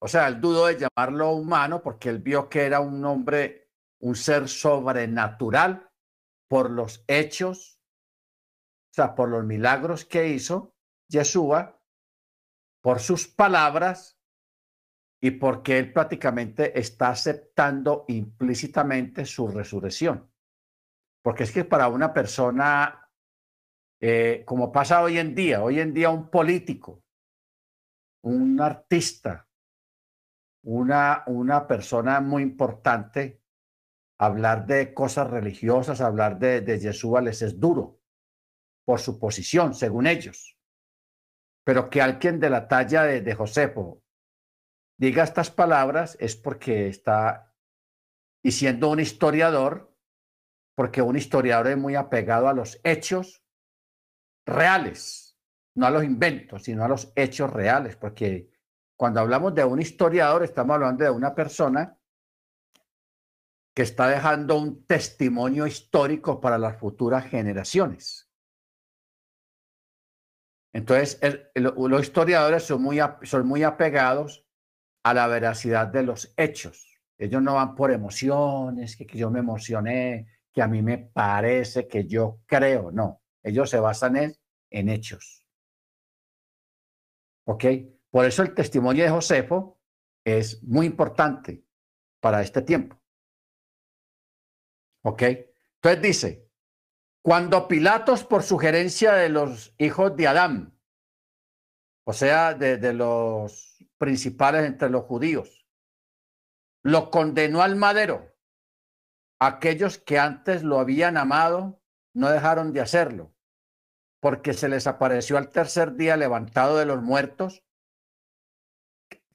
O sea, él dudó de llamarlo humano porque él vio que era un hombre, un ser sobrenatural por los hechos, o sea, por los milagros que hizo Yeshua, por sus palabras y porque él prácticamente está aceptando implícitamente su resurrección. Porque es que para una persona, eh, como pasa hoy en día, hoy en día un político, un artista, una, una persona muy importante, hablar de cosas religiosas, hablar de, de Yeshua les es duro por su posición, según ellos. Pero que alguien de la talla de, de Josefo diga estas palabras es porque está, y siendo un historiador, porque un historiador es muy apegado a los hechos reales, no a los inventos, sino a los hechos reales, porque cuando hablamos de un historiador estamos hablando de una persona que está dejando un testimonio histórico para las futuras generaciones. Entonces, los historiadores son muy, son muy apegados a la veracidad de los hechos. Ellos no van por emociones, que, yo me emocioné, que a mí me parece, que yo creo, no. Ellos se basan en, en hechos. ¿Ok? Por eso el testimonio de Josefo es muy importante para este tiempo. ¿Ok? Entonces dice, cuando Pilatos, por sugerencia de los hijos de Adán, o sea, de, de los principales entre los judíos. Lo condenó al madero. Aquellos que antes lo habían amado no dejaron de hacerlo, porque se les apareció al tercer día levantado de los muertos,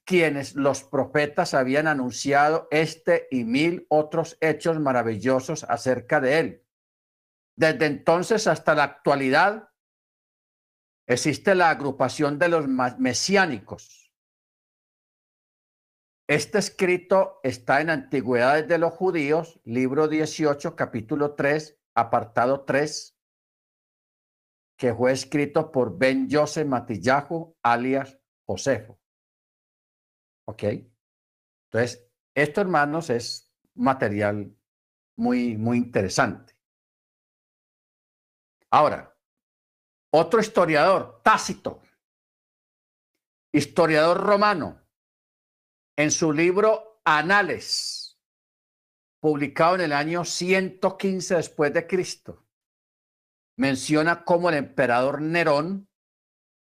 quienes los profetas habían anunciado este y mil otros hechos maravillosos acerca de él. Desde entonces hasta la actualidad existe la agrupación de los mesiánicos este escrito está en Antigüedades de los Judíos, libro 18, capítulo 3, apartado 3, que fue escrito por Ben Joseph Matillahu, alias Josefo. ¿Ok? Entonces, esto, hermanos, es material muy, muy interesante. Ahora, otro historiador, Tácito, historiador romano, en su libro Anales, publicado en el año 115 después de Cristo, menciona cómo el emperador Nerón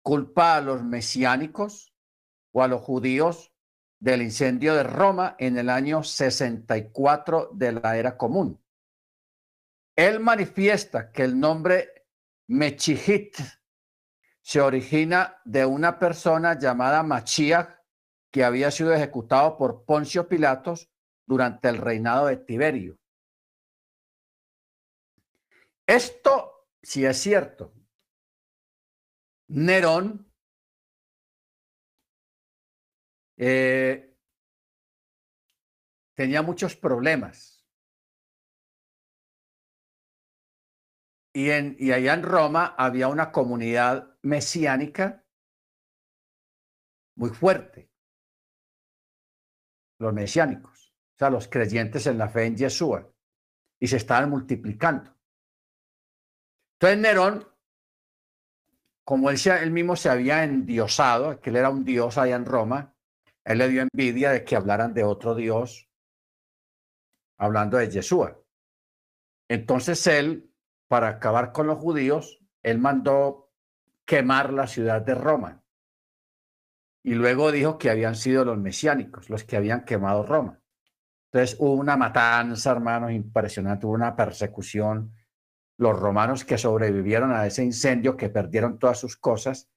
culpa a los mesiánicos o a los judíos del incendio de Roma en el año 64 de la era común. Él manifiesta que el nombre Mechihit se origina de una persona llamada Machiach que había sido ejecutado por Poncio Pilatos durante el reinado de Tiberio. Esto sí es cierto. Nerón eh, tenía muchos problemas. Y, en, y allá en Roma había una comunidad mesiánica muy fuerte los mesiánicos, o sea, los creyentes en la fe en Yeshua, y se estaban multiplicando. Entonces Nerón, como él, él mismo se había endiosado, que era un dios allá en Roma, él le dio envidia de que hablaran de otro dios, hablando de Yeshua. Entonces él, para acabar con los judíos, él mandó quemar la ciudad de Roma. y luego dijo que habían sido los mesiánicos los que habían quemado Roma. Entonces hubo una matanza, hermanos, impresionante, hubo una persecución. Los romanos que sobrevivieron a ese incendio, que perdieron todas sus cosas,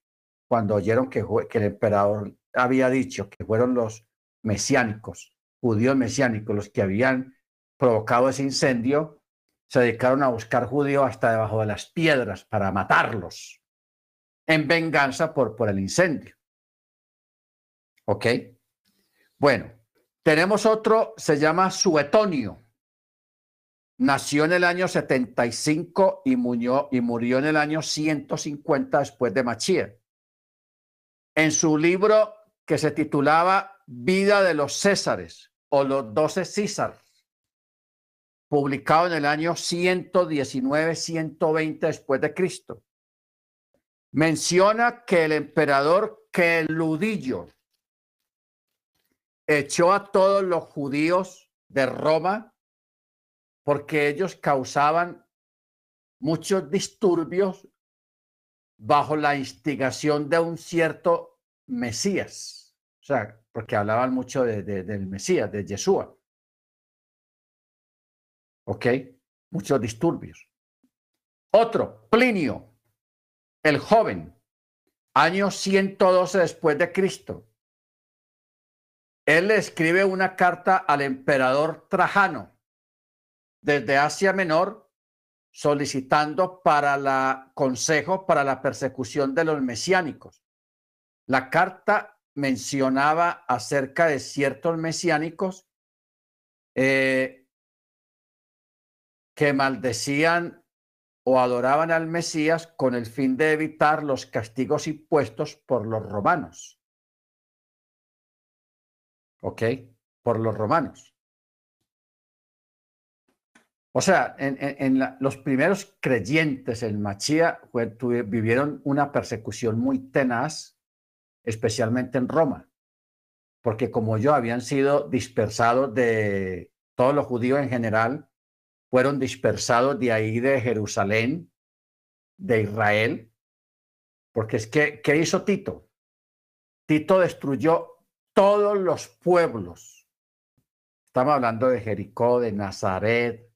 cuando oyeron que, el emperador había dicho que fueron los mesiánicos, judíos mesiánicos, los que habían provocado ese incendio, se dedicaron a buscar judíos hasta debajo de las piedras para matarlos en venganza por, el incendio. ¿Ok? Bueno, tenemos otro, se llama Suetonio. Nació en el año 75 y murió, y murió en el año 150 después de Machía. En su libro que se titulaba Vida de los Césares o los doce Césares, publicado en el año 119-120 después de Cristo, menciona que el emperador Queludillo echó a todos los judíos de Roma porque ellos causaban muchos disturbios bajo la instigación de un cierto Mesías. O sea, porque hablaban mucho de, del Mesías, de Yeshua. ¿Ok? Muchos disturbios. Otro, Plinio, el joven, año 112 después de Cristo. Él le escribe una carta al emperador Trajano desde Asia Menor solicitando para la consejo para la persecución de los mesiánicos. La carta mencionaba acerca de ciertos mesiánicos eh, que maldecían o adoraban al Mesías con el fin de evitar los castigos impuestos por los romanos. ¿Ok? Por los romanos. O sea, en, los primeros creyentes en Machía vivieron una persecución muy tenaz, especialmente en Roma, porque como yo habían sido dispersados de todos los judíos en general, fueron dispersados de ahí de Jerusalén, de Israel, porque es que, ¿qué hizo Tito? Tito destruyó todos los pueblos. Estamos hablando de Jericó, de Nazaret,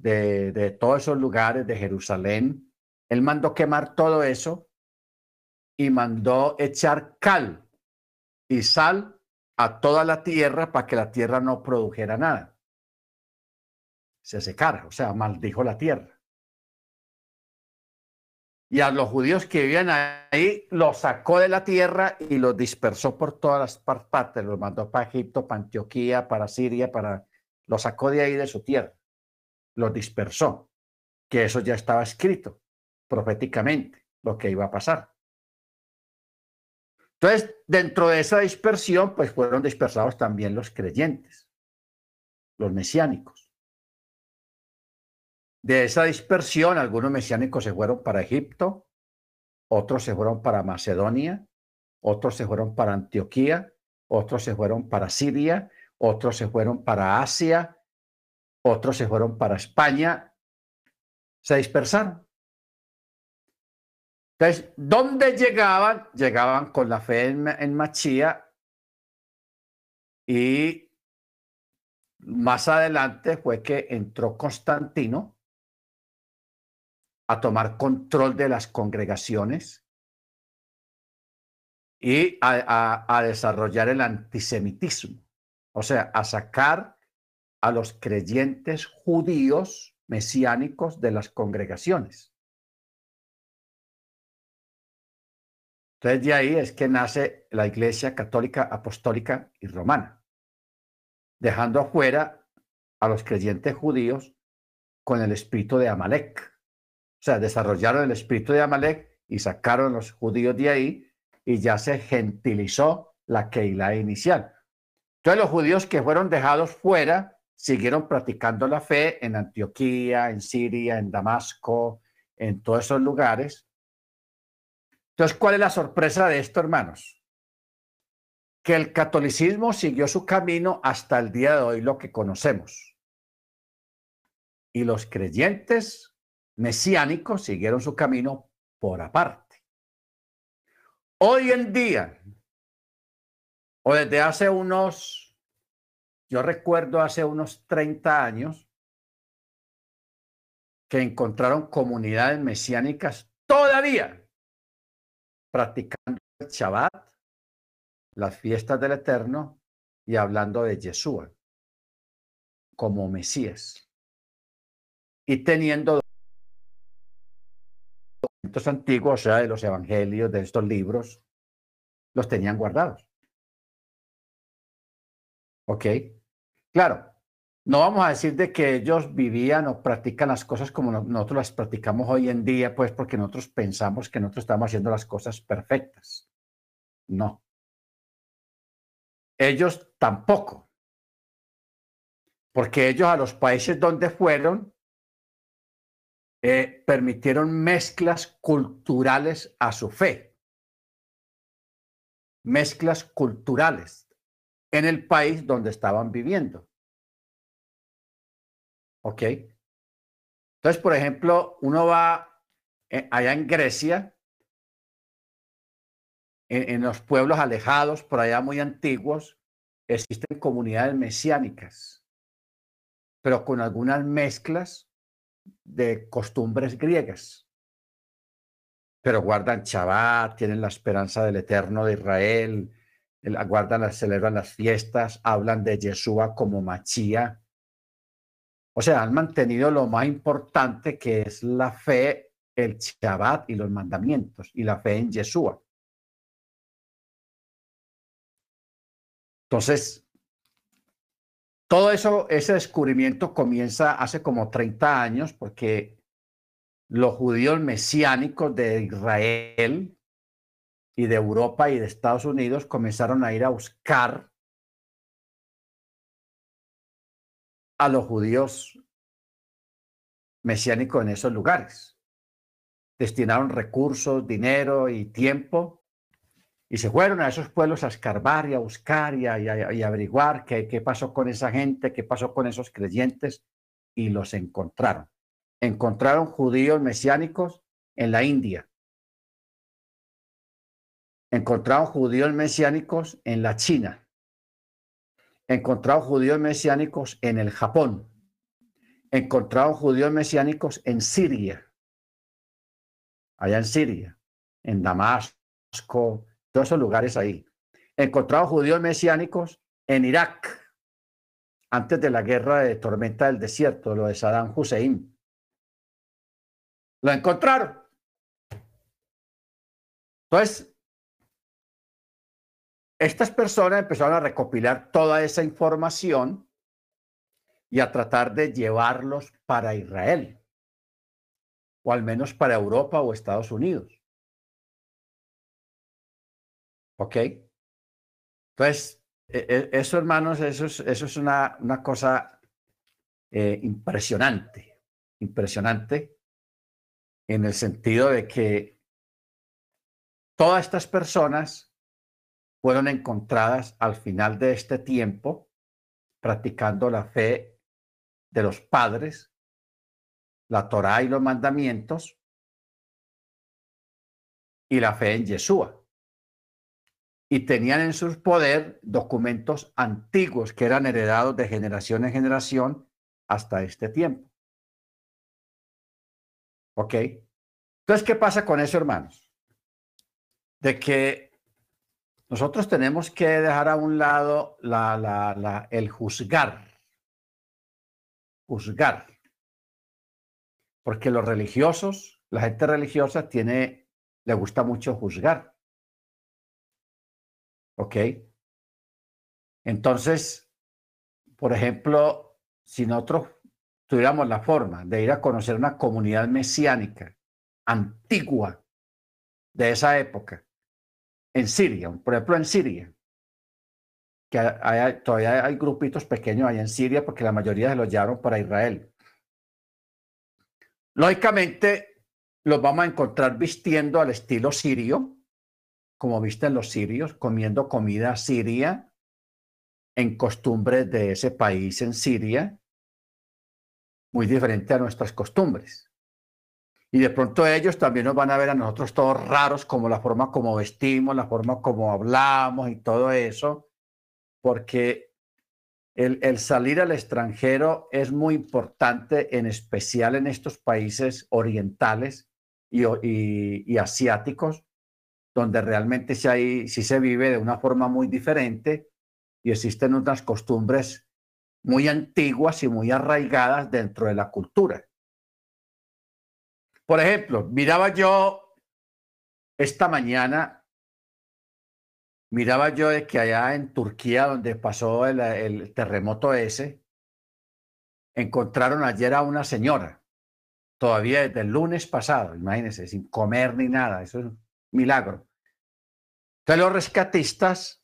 de, todos esos lugares de Jerusalén. Él mandó quemar todo eso y mandó echar cal y sal a toda la tierra para que la tierra no produjera nada. Se secara, o sea, maldijo la tierra. Y a los judíos que vivían ahí los sacó de la tierra y los dispersó por todas las partes. Los mandó para Egipto, para Antioquía, para Siria, para... Los sacó de ahí de su tierra los dispersó, que eso ya estaba escrito proféticamente, lo que iba a pasar. Entonces, dentro de esa dispersión, pues fueron dispersados también los creyentes, los mesiánicos. De esa dispersión, algunos mesiánicos se fueron para Egipto, otros se fueron para Macedonia, otros se fueron para Antioquía, otros se fueron para Siria, otros se fueron para Asia, otros se fueron para España, se dispersaron. Entonces, ¿dónde llegaban? Llegaban con la fe en, Machía y más adelante fue que entró Constantino a tomar control de las congregaciones y a desarrollar el antisemitismo, o sea, a sacar a los creyentes judíos mesiánicos de las congregaciones. Entonces de ahí es que nace la Iglesia Católica Apostólica y Romana, dejando afuera a los creyentes judíos con el espíritu de Amalek. O sea, desarrollaron el espíritu de Amalek y sacaron a los judíos de ahí y ya se gentilizó la Keilah inicial. Entonces los judíos que fueron dejados fuera siguieron practicando la fe en Antioquía, en Siria, en Damasco, en todos esos lugares. Entonces, ¿cuál es la sorpresa de esto, hermanos? Que el catolicismo siguió su camino hasta el día de hoy, lo que conocemos. Y los creyentes mesiánicos siguieron su camino por aparte. Hoy en día, o desde hace unos, yo recuerdo hace unos 30 años, que encontraron comunidades mesiánicas todavía practicando el Shabbat, las fiestas del Eterno y hablando de Yeshua como Mesías y teniendo documentos antiguos, o sea, de los evangelios, de estos libros, los tenían guardados. ¿Ok? Claro, no vamos a decir de que ellos vivían o practican las cosas como nosotros las practicamos hoy en día, pues porque nosotros pensamos que nosotros estamos haciendo las cosas perfectas. No. Ellos tampoco. Porque ellos a los países donde fueron eh, permitieron mezclas culturales a su fe. Mezclas culturales en el país donde estaban viviendo. ¿Ok? Entonces, por ejemplo, uno va eh, allá en Grecia, en, los pueblos alejados, por allá muy antiguos, existen comunidades mesiánicas, pero con algunas mezclas de costumbres griegas. Pero guardan Shabbat, tienen la esperanza del Eterno de Israel, guardan, celebran las fiestas, hablan de Yeshua como Machía. O sea, han mantenido lo más importante que es la fe, el Shabbat y los mandamientos y la fe en Yeshua. Entonces, todo eso, ese descubrimiento comienza hace como 30 años porque los judíos mesiánicos de Israel y de Europa y de Estados Unidos comenzaron a ir a buscar a los judíos mesiánicos en esos lugares. Destinaron recursos, dinero y tiempo y se fueron a esos pueblos a escarbar y a buscar y a, averiguar qué, qué pasó con esa gente, qué pasó con esos creyentes, y los encontraron. Encontraron judíos mesiánicos en la India. Encontraron judíos mesiánicos en la China. Encontraron judíos mesiánicos en el Japón. Encontraron judíos mesiánicos en Siria. Allá en Siria, en Damasco, todos esos lugares ahí. Encontraron judíos mesiánicos en Irak, antes de la guerra de tormenta del desierto, lo de Saddam Hussein. Lo encontraron. Entonces, estas personas empezaron a recopilar toda esa información y a tratar de llevarlos para Israel, o al menos para Europa o Estados Unidos. ¿Ok? Entonces, e, e, eso, hermanos, eso es, eso es una, una cosa eh, impresionante, impresionante en el sentido de que todas estas personas fueron encontradas al final de este tiempo practicando la fe de los padres, la Torá y los mandamientos y la fe en Yeshua y tenían en su poder documentos antiguos que eran heredados de generación en generación hasta este tiempo. ¿Ok? Entonces, ¿qué pasa con eso, hermanos? De que nosotros tenemos que dejar a un lado la, la, el juzgar. Juzgar. Porque los religiosos, la gente religiosa tiene, le gusta mucho juzgar. ¿Ok? Entonces, por ejemplo, si nosotros tuviéramos la forma de ir a conocer una comunidad mesiánica antigua de esa época, en Siria, por ejemplo en Siria, que todavía hay grupitos pequeños allá en Siria porque la mayoría se los llevaron para Israel. Lógicamente, los vamos a encontrar vistiendo al estilo sirio, como visten los sirios, comiendo comida siria en costumbres de ese país en Siria, muy diferente a nuestras costumbres. Y de pronto ellos también nos van a ver a nosotros todos raros, como la forma como vestimos, la forma como hablamos y todo eso, porque el, salir al extranjero es muy importante, en especial en estos países orientales y, asiáticos, donde realmente sí, sí se vive de una forma muy diferente y existen unas costumbres muy antiguas y muy arraigadas dentro de la cultura. Por ejemplo, miraba yo esta mañana Miraba yo que allá en Turquía, donde pasó el, terremoto ese, encontraron ayer a una señora, todavía desde el lunes pasado, imagínense, sin comer ni nada, eso es un milagro. Entonces los rescatistas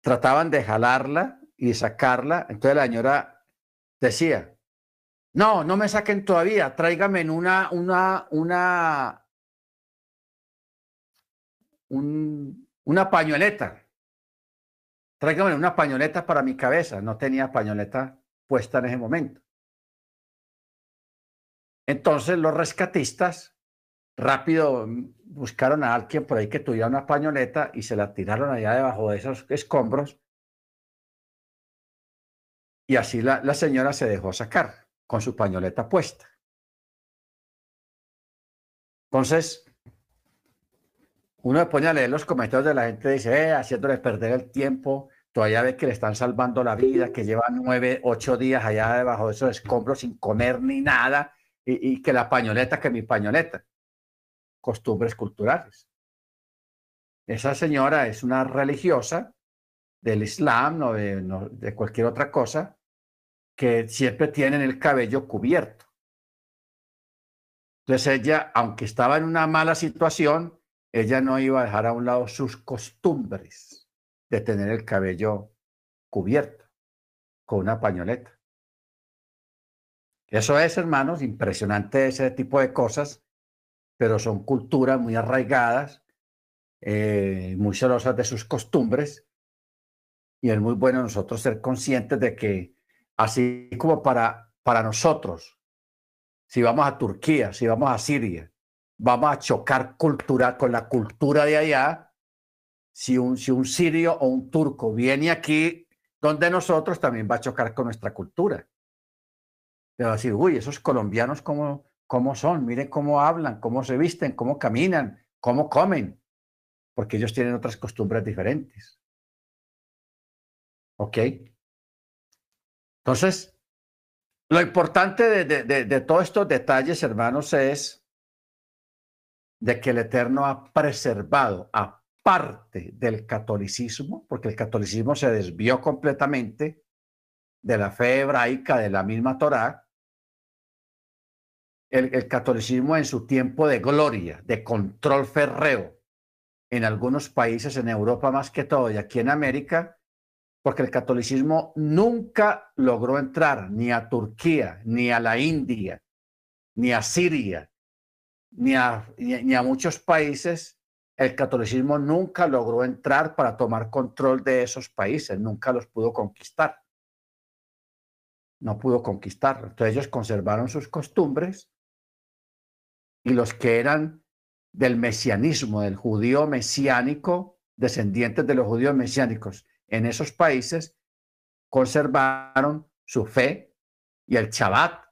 trataban de jalarla y sacarla, entonces la señora decía, no, no me saquen todavía, tráigame una, una, una, una pañoleta. Tráigame una pañoleta para mi cabeza. No tenía pañoleta puesta en ese momento. Entonces los rescatistas rápido buscaron a alguien por ahí que tuviera una pañoleta y se la tiraron allá debajo de esos escombros. Y así la, la señora se dejó sacar con su pañoleta puesta. Entonces, uno se pone a leer los comentarios de la gente, dice, eh, haciéndoles perder el tiempo, todavía ve que le están salvando la vida, que lleva nueve, ocho días allá debajo de esos escombros sin comer ni nada, y, que la pañoleta, que mi pañoleta. Costumbres culturales. Esa señora es una religiosa del Islam o de, de cualquier otra cosa que siempre tienen el cabello cubierto. Entonces ella, aunque estaba en una mala situación, ella no iba a dejar a un lado sus costumbres de tener el cabello cubierto con una pañoleta. Eso es, hermanos, impresionante ese tipo de cosas, pero son culturas muy arraigadas, eh, muy celosas de sus costumbres, y es muy bueno nosotros ser conscientes de que, así como para, para nosotros, si vamos a Turquía, si vamos a Siria, vamos a chocar cultura, con la cultura de allá. Si un, si un sirio o un turco viene aquí donde nosotros, también va a chocar con nuestra cultura. Le va a decir, uy, esos colombianos, ¿cómo, cómo son? Miren cómo hablan, cómo se visten, cómo caminan, cómo comen, porque ellos tienen otras costumbres diferentes. ¿Ok? Entonces, lo importante de, de, de todos estos detalles, hermanos, es de que el Eterno ha preservado, aparte del catolicismo, porque el catolicismo se desvió completamente de la fe hebraica, de la misma Torá, el, catolicismo en su tiempo de gloria, de control ferreo, en algunos países, en Europa más que todo, y aquí en América, porque el catolicismo nunca logró entrar ni a Turquía, ni a la India, ni a Siria, ni a, muchos países, el catolicismo nunca logró entrar para tomar control de esos países, nunca los pudo conquistar. No pudo conquistar. Entonces ellos conservaron sus costumbres y los que eran del mesianismo, del judío mesiánico, descendientes de los judíos mesiánicos en esos países, conservaron su fe y el Shabbat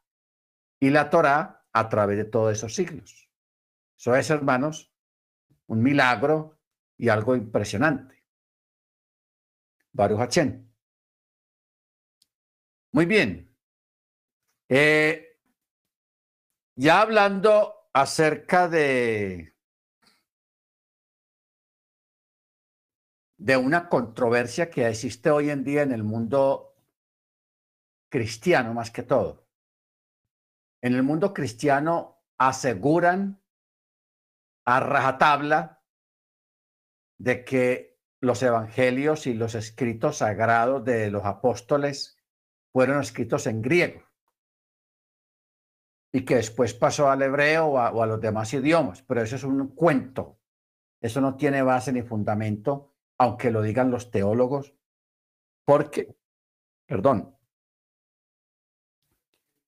y la Torá a través de todos esos siglos. Eso es, hermanos, un milagro y algo impresionante. Baruch Hachén. Muy bien. Eh, ya hablando acerca de, de una controversia que existe hoy en día en el mundo cristiano más que todo. En el mundo cristiano aseguran a rajatabla de que los evangelios y los escritos sagrados de los apóstoles fueron escritos en griego y que después pasó al hebreo o a, los demás idiomas, pero eso es un cuento, eso no tiene base ni fundamento, aunque lo digan los teólogos, porque, perdón,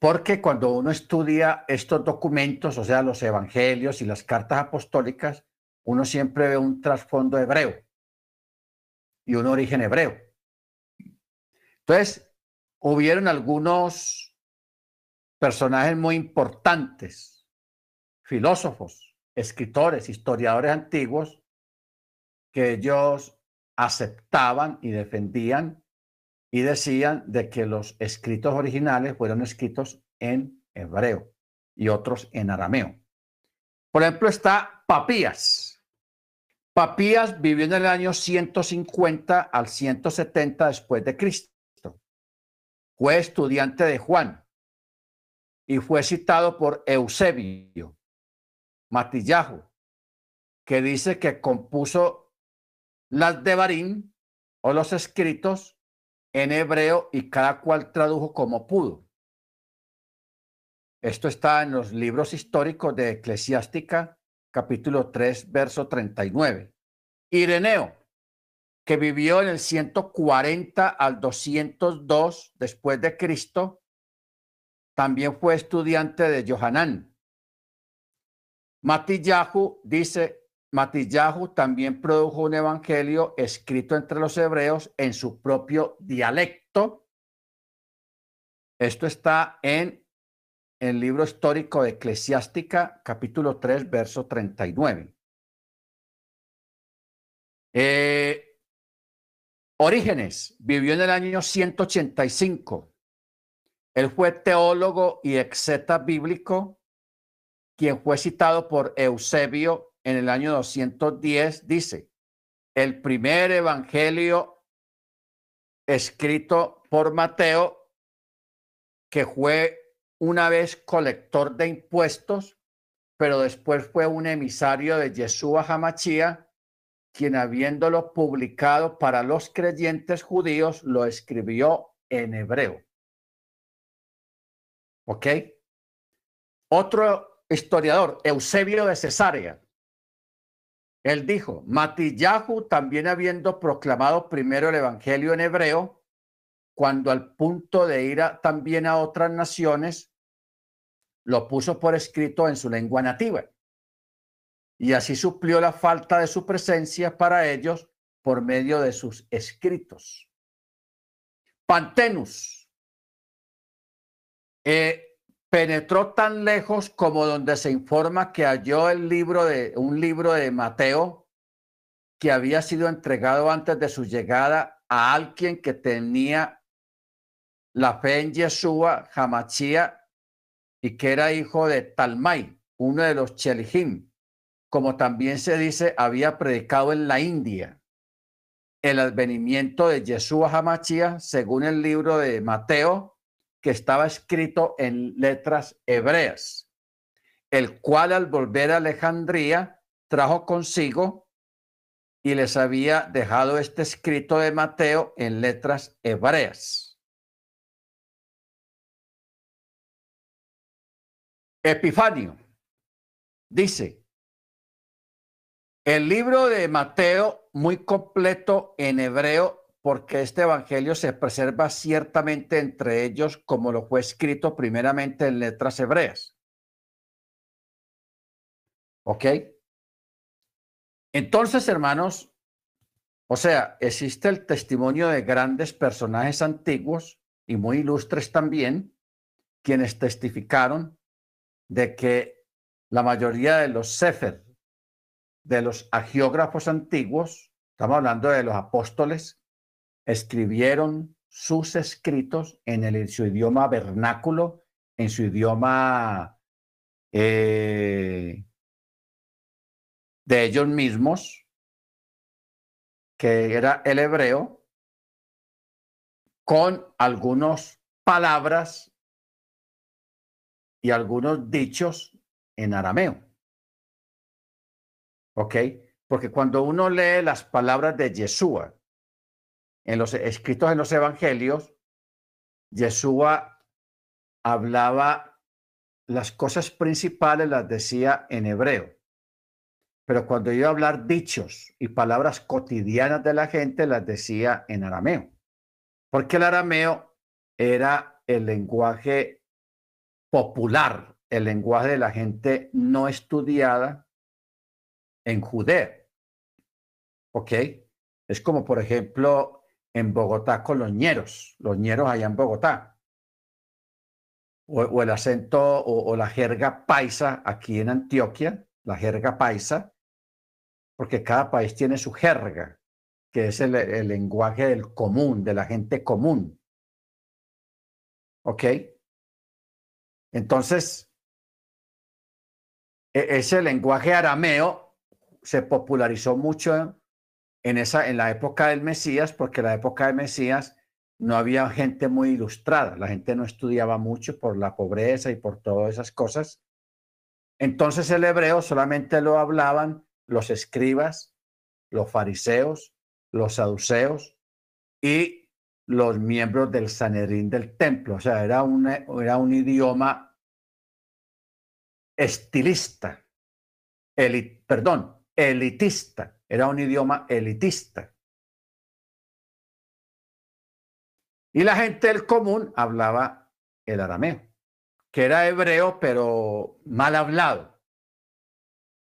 porque cuando uno estudia estos documentos, o sea, los evangelios y las cartas apostólicas, uno siempre ve un trasfondo hebreo. y un origen hebreo. Entonces, hubieron algunos personajes muy importantes, filósofos, escritores, historiadores antiguos, que ellos aceptaban y defendían y decían de que los escritos originales fueron escritos en hebreo y otros en arameo. Por ejemplo, está Papías. Papías vivió en el año 150 al 170 después de Cristo. Fue estudiante de Juan y fue citado por Eusebio Matillahu, que dice que compuso las de Barín o los escritos en hebreo y cada cual tradujo como pudo. Esto está en los libros históricos de Eclesiástica, capítulo 3, verso 39. Ireneo, que vivió en el 140 al 202 después de Cristo, también fue estudiante de Johanán. Matillahu dice, Matillahu también produjo un evangelio escrito entre los hebreos en su propio dialecto. Esto está en el libro histórico de Eclesiástica, capítulo 3, verso 39. Eh, Orígenes vivió en el año 185. Él fue teólogo y exeta bíblico, quien fue citado por Eusebio en el año 210. Dice, el primer evangelio escrito por Mateo, que fue una vez colector de impuestos, pero después fue un emisario de Yeshua Hamachía, quien habiéndolo publicado para los creyentes judíos, lo escribió en hebreo. ¿Ok? Otro historiador, Eusebio de Cesarea, él dijo, Matillahu también habiendo proclamado primero el Evangelio en hebreo, cuando al punto de ir también a otras naciones, lo puso por escrito en su lengua nativa. Y así suplió la falta de su presencia para ellos por medio de sus escritos. Pantenus eh, penetró tan lejos como donde se informa que halló el libro de un libro de Mateo que había sido entregado antes de su llegada a alguien que tenía la fe en Yeshua, Hamachía y que era hijo de Talmai, uno de los Chelhim, como también se dice, había predicado en la India. El advenimiento de Yeshua Hamachía, según el libro de Mateo, que estaba escrito en letras hebreas, el cual al volver a Alejandría trajo consigo y les había dejado este escrito de Mateo en letras hebreas. Epifanio dice, el libro de Mateo muy completo en hebreo porque este evangelio se preserva ciertamente entre ellos como lo fue escrito primeramente en letras hebreas. ¿Ok? Entonces, hermanos, o sea, existe el testimonio de grandes personajes antiguos y muy ilustres también, quienes testificaron de que la mayoría de los sefer, de los agiógrafos antiguos, estamos hablando de los apóstoles, escribieron sus escritos en, el, su idioma vernáculo, en su idioma eh, de ellos mismos, que era el hebreo, con algunas palabras y algunos dichos en arameo. ¿Ok? Porque cuando uno lee las palabras de Yeshua en los escritos en los evangelios, Yeshua hablaba las cosas principales, las decía en hebreo. Pero cuando iba a hablar dichos y palabras cotidianas de la gente, las decía en arameo. Porque el arameo era el lenguaje popular, el lenguaje de la gente no estudiada en Judea. ¿Ok? Es como, por ejemplo, en Bogotá con los ñeros, los ñeros allá en Bogotá. O, el acento o, la jerga paisa aquí en Antioquia, la jerga paisa, porque cada país tiene su jerga, que es el, el lenguaje del común, de la gente común. ¿Ok? Entonces, e, ese lenguaje arameo se popularizó mucho en, esa, en la época del Mesías, porque en la época del Mesías no había gente muy ilustrada, la gente no estudiaba mucho por la pobreza y por todas esas cosas. Entonces el hebreo solamente lo hablaban los escribas, los fariseos, los saduceos y los miembros del Sanedrín del templo. O sea, era, era un idioma estilista, perdón, elitista, era un idioma elitista. Y la gente del común hablaba el arameo, que era hebreo, pero mal hablado,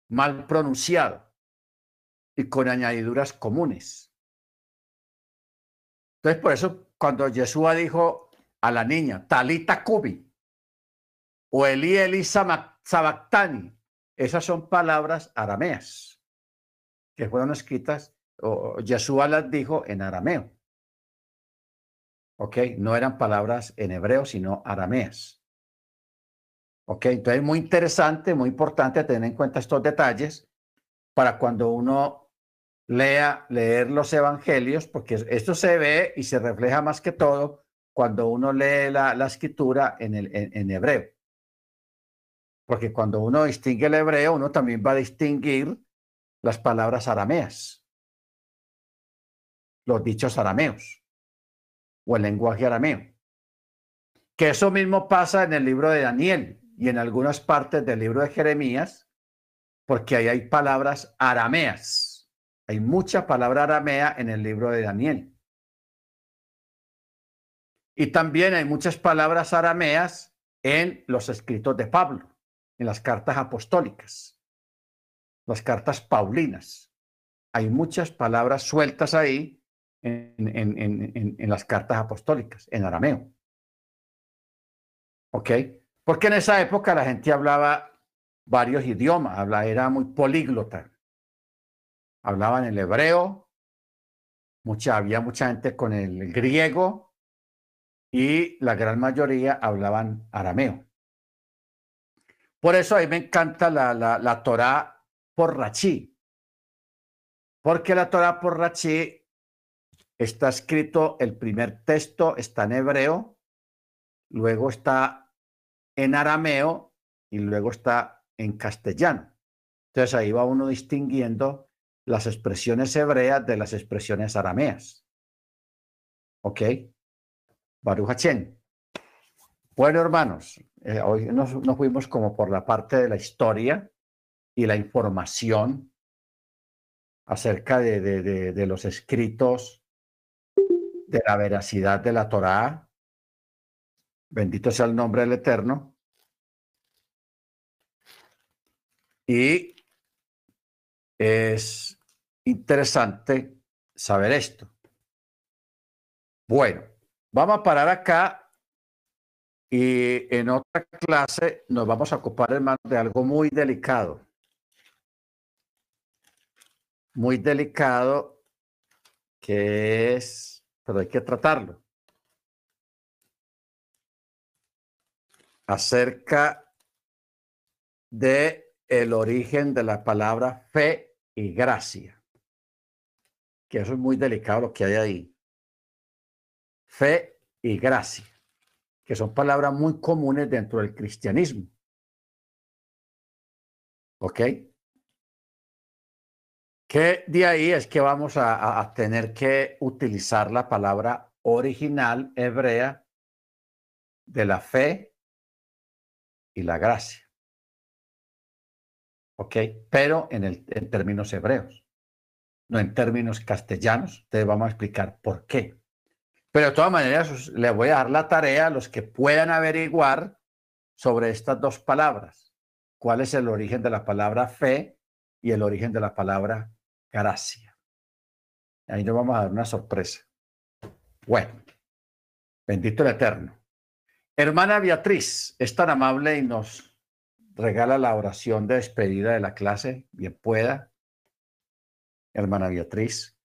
mal pronunciado y con añadiduras comunes. Entonces, por eso, cuando Yeshua dijo a la niña, Talita Kubi, o Eli Eli Sabactani, esas son palabras arameas que fueron escritas, o Yeshua las dijo en arameo. ¿ok? No eran palabras en hebreo, sino arameas. ¿Ok? Entonces, muy interesante, muy importante tener en cuenta estos detalles para cuando uno lea, leer los evangelios, porque esto se ve y se refleja más que todo cuando uno lee la, escritura en, el, en hebreo. Porque cuando uno distingue el hebreo, uno también va a distinguir las palabras arameas, los dichos arameos o el lenguaje arameo. Que eso mismo pasa en el libro de Daniel y en algunas partes del libro de Jeremías, porque ahí hay palabras arameas. Hay mucha palabra aramea en el libro de Daniel. Y también hay muchas palabras arameas en los escritos de Pablo, en las cartas apostólicas, las cartas paulinas. Hay muchas palabras sueltas ahí en, las cartas apostólicas, en arameo. ¿Ok? Porque en esa época la gente hablaba varios idiomas, habla, era muy políglota. Hablaban el hebreo, mucha, había mucha gente con el griego y la gran mayoría hablaban arameo. Por eso a me encanta la, la, la Torah por Rachi, porque la Torah por Rachi está escrito, el primer texto está en hebreo, luego está en arameo y luego está en castellano. Entonces ahí va uno distinguiendo las expresiones hebreas de las expresiones arameas. ¿Ok? Baruch Bueno, hermanos, eh, hoy nos, fuimos como por la parte de la historia y la información acerca de, de los escritos de la veracidad de la Torá. Bendito sea el nombre del Eterno. Y es interesante saber esto. Bueno, vamos a parar acá y en otra clase nos vamos a ocupar, hermano, de algo muy delicado. Muy delicado, que es pero hay que tratarlo. Acerca de el origen de la palabra fe y gracia. Que eso es muy delicado lo que hay ahí. Fe y gracia, que son palabras muy comunes dentro del cristianismo. ¿Ok? Que de ahí es que vamos a, tener que utilizar la palabra original hebrea de la fe y la gracia. ¿Ok? Pero en, el, en términos hebreos, no en términos castellanos. Te vamos a explicar por qué. Pero de todas maneras, le voy a dar la tarea a los que puedan averiguar sobre estas dos palabras. ¿Cuál es el origen de la palabra fe y el origen de la palabra gracia. Ahí nos vamos a dar una sorpresa. Bueno, bendito el Eterno. Hermana Beatriz, es tan amable y nos regala la oración de despedida de la clase, bien pueda. Hermana Beatriz.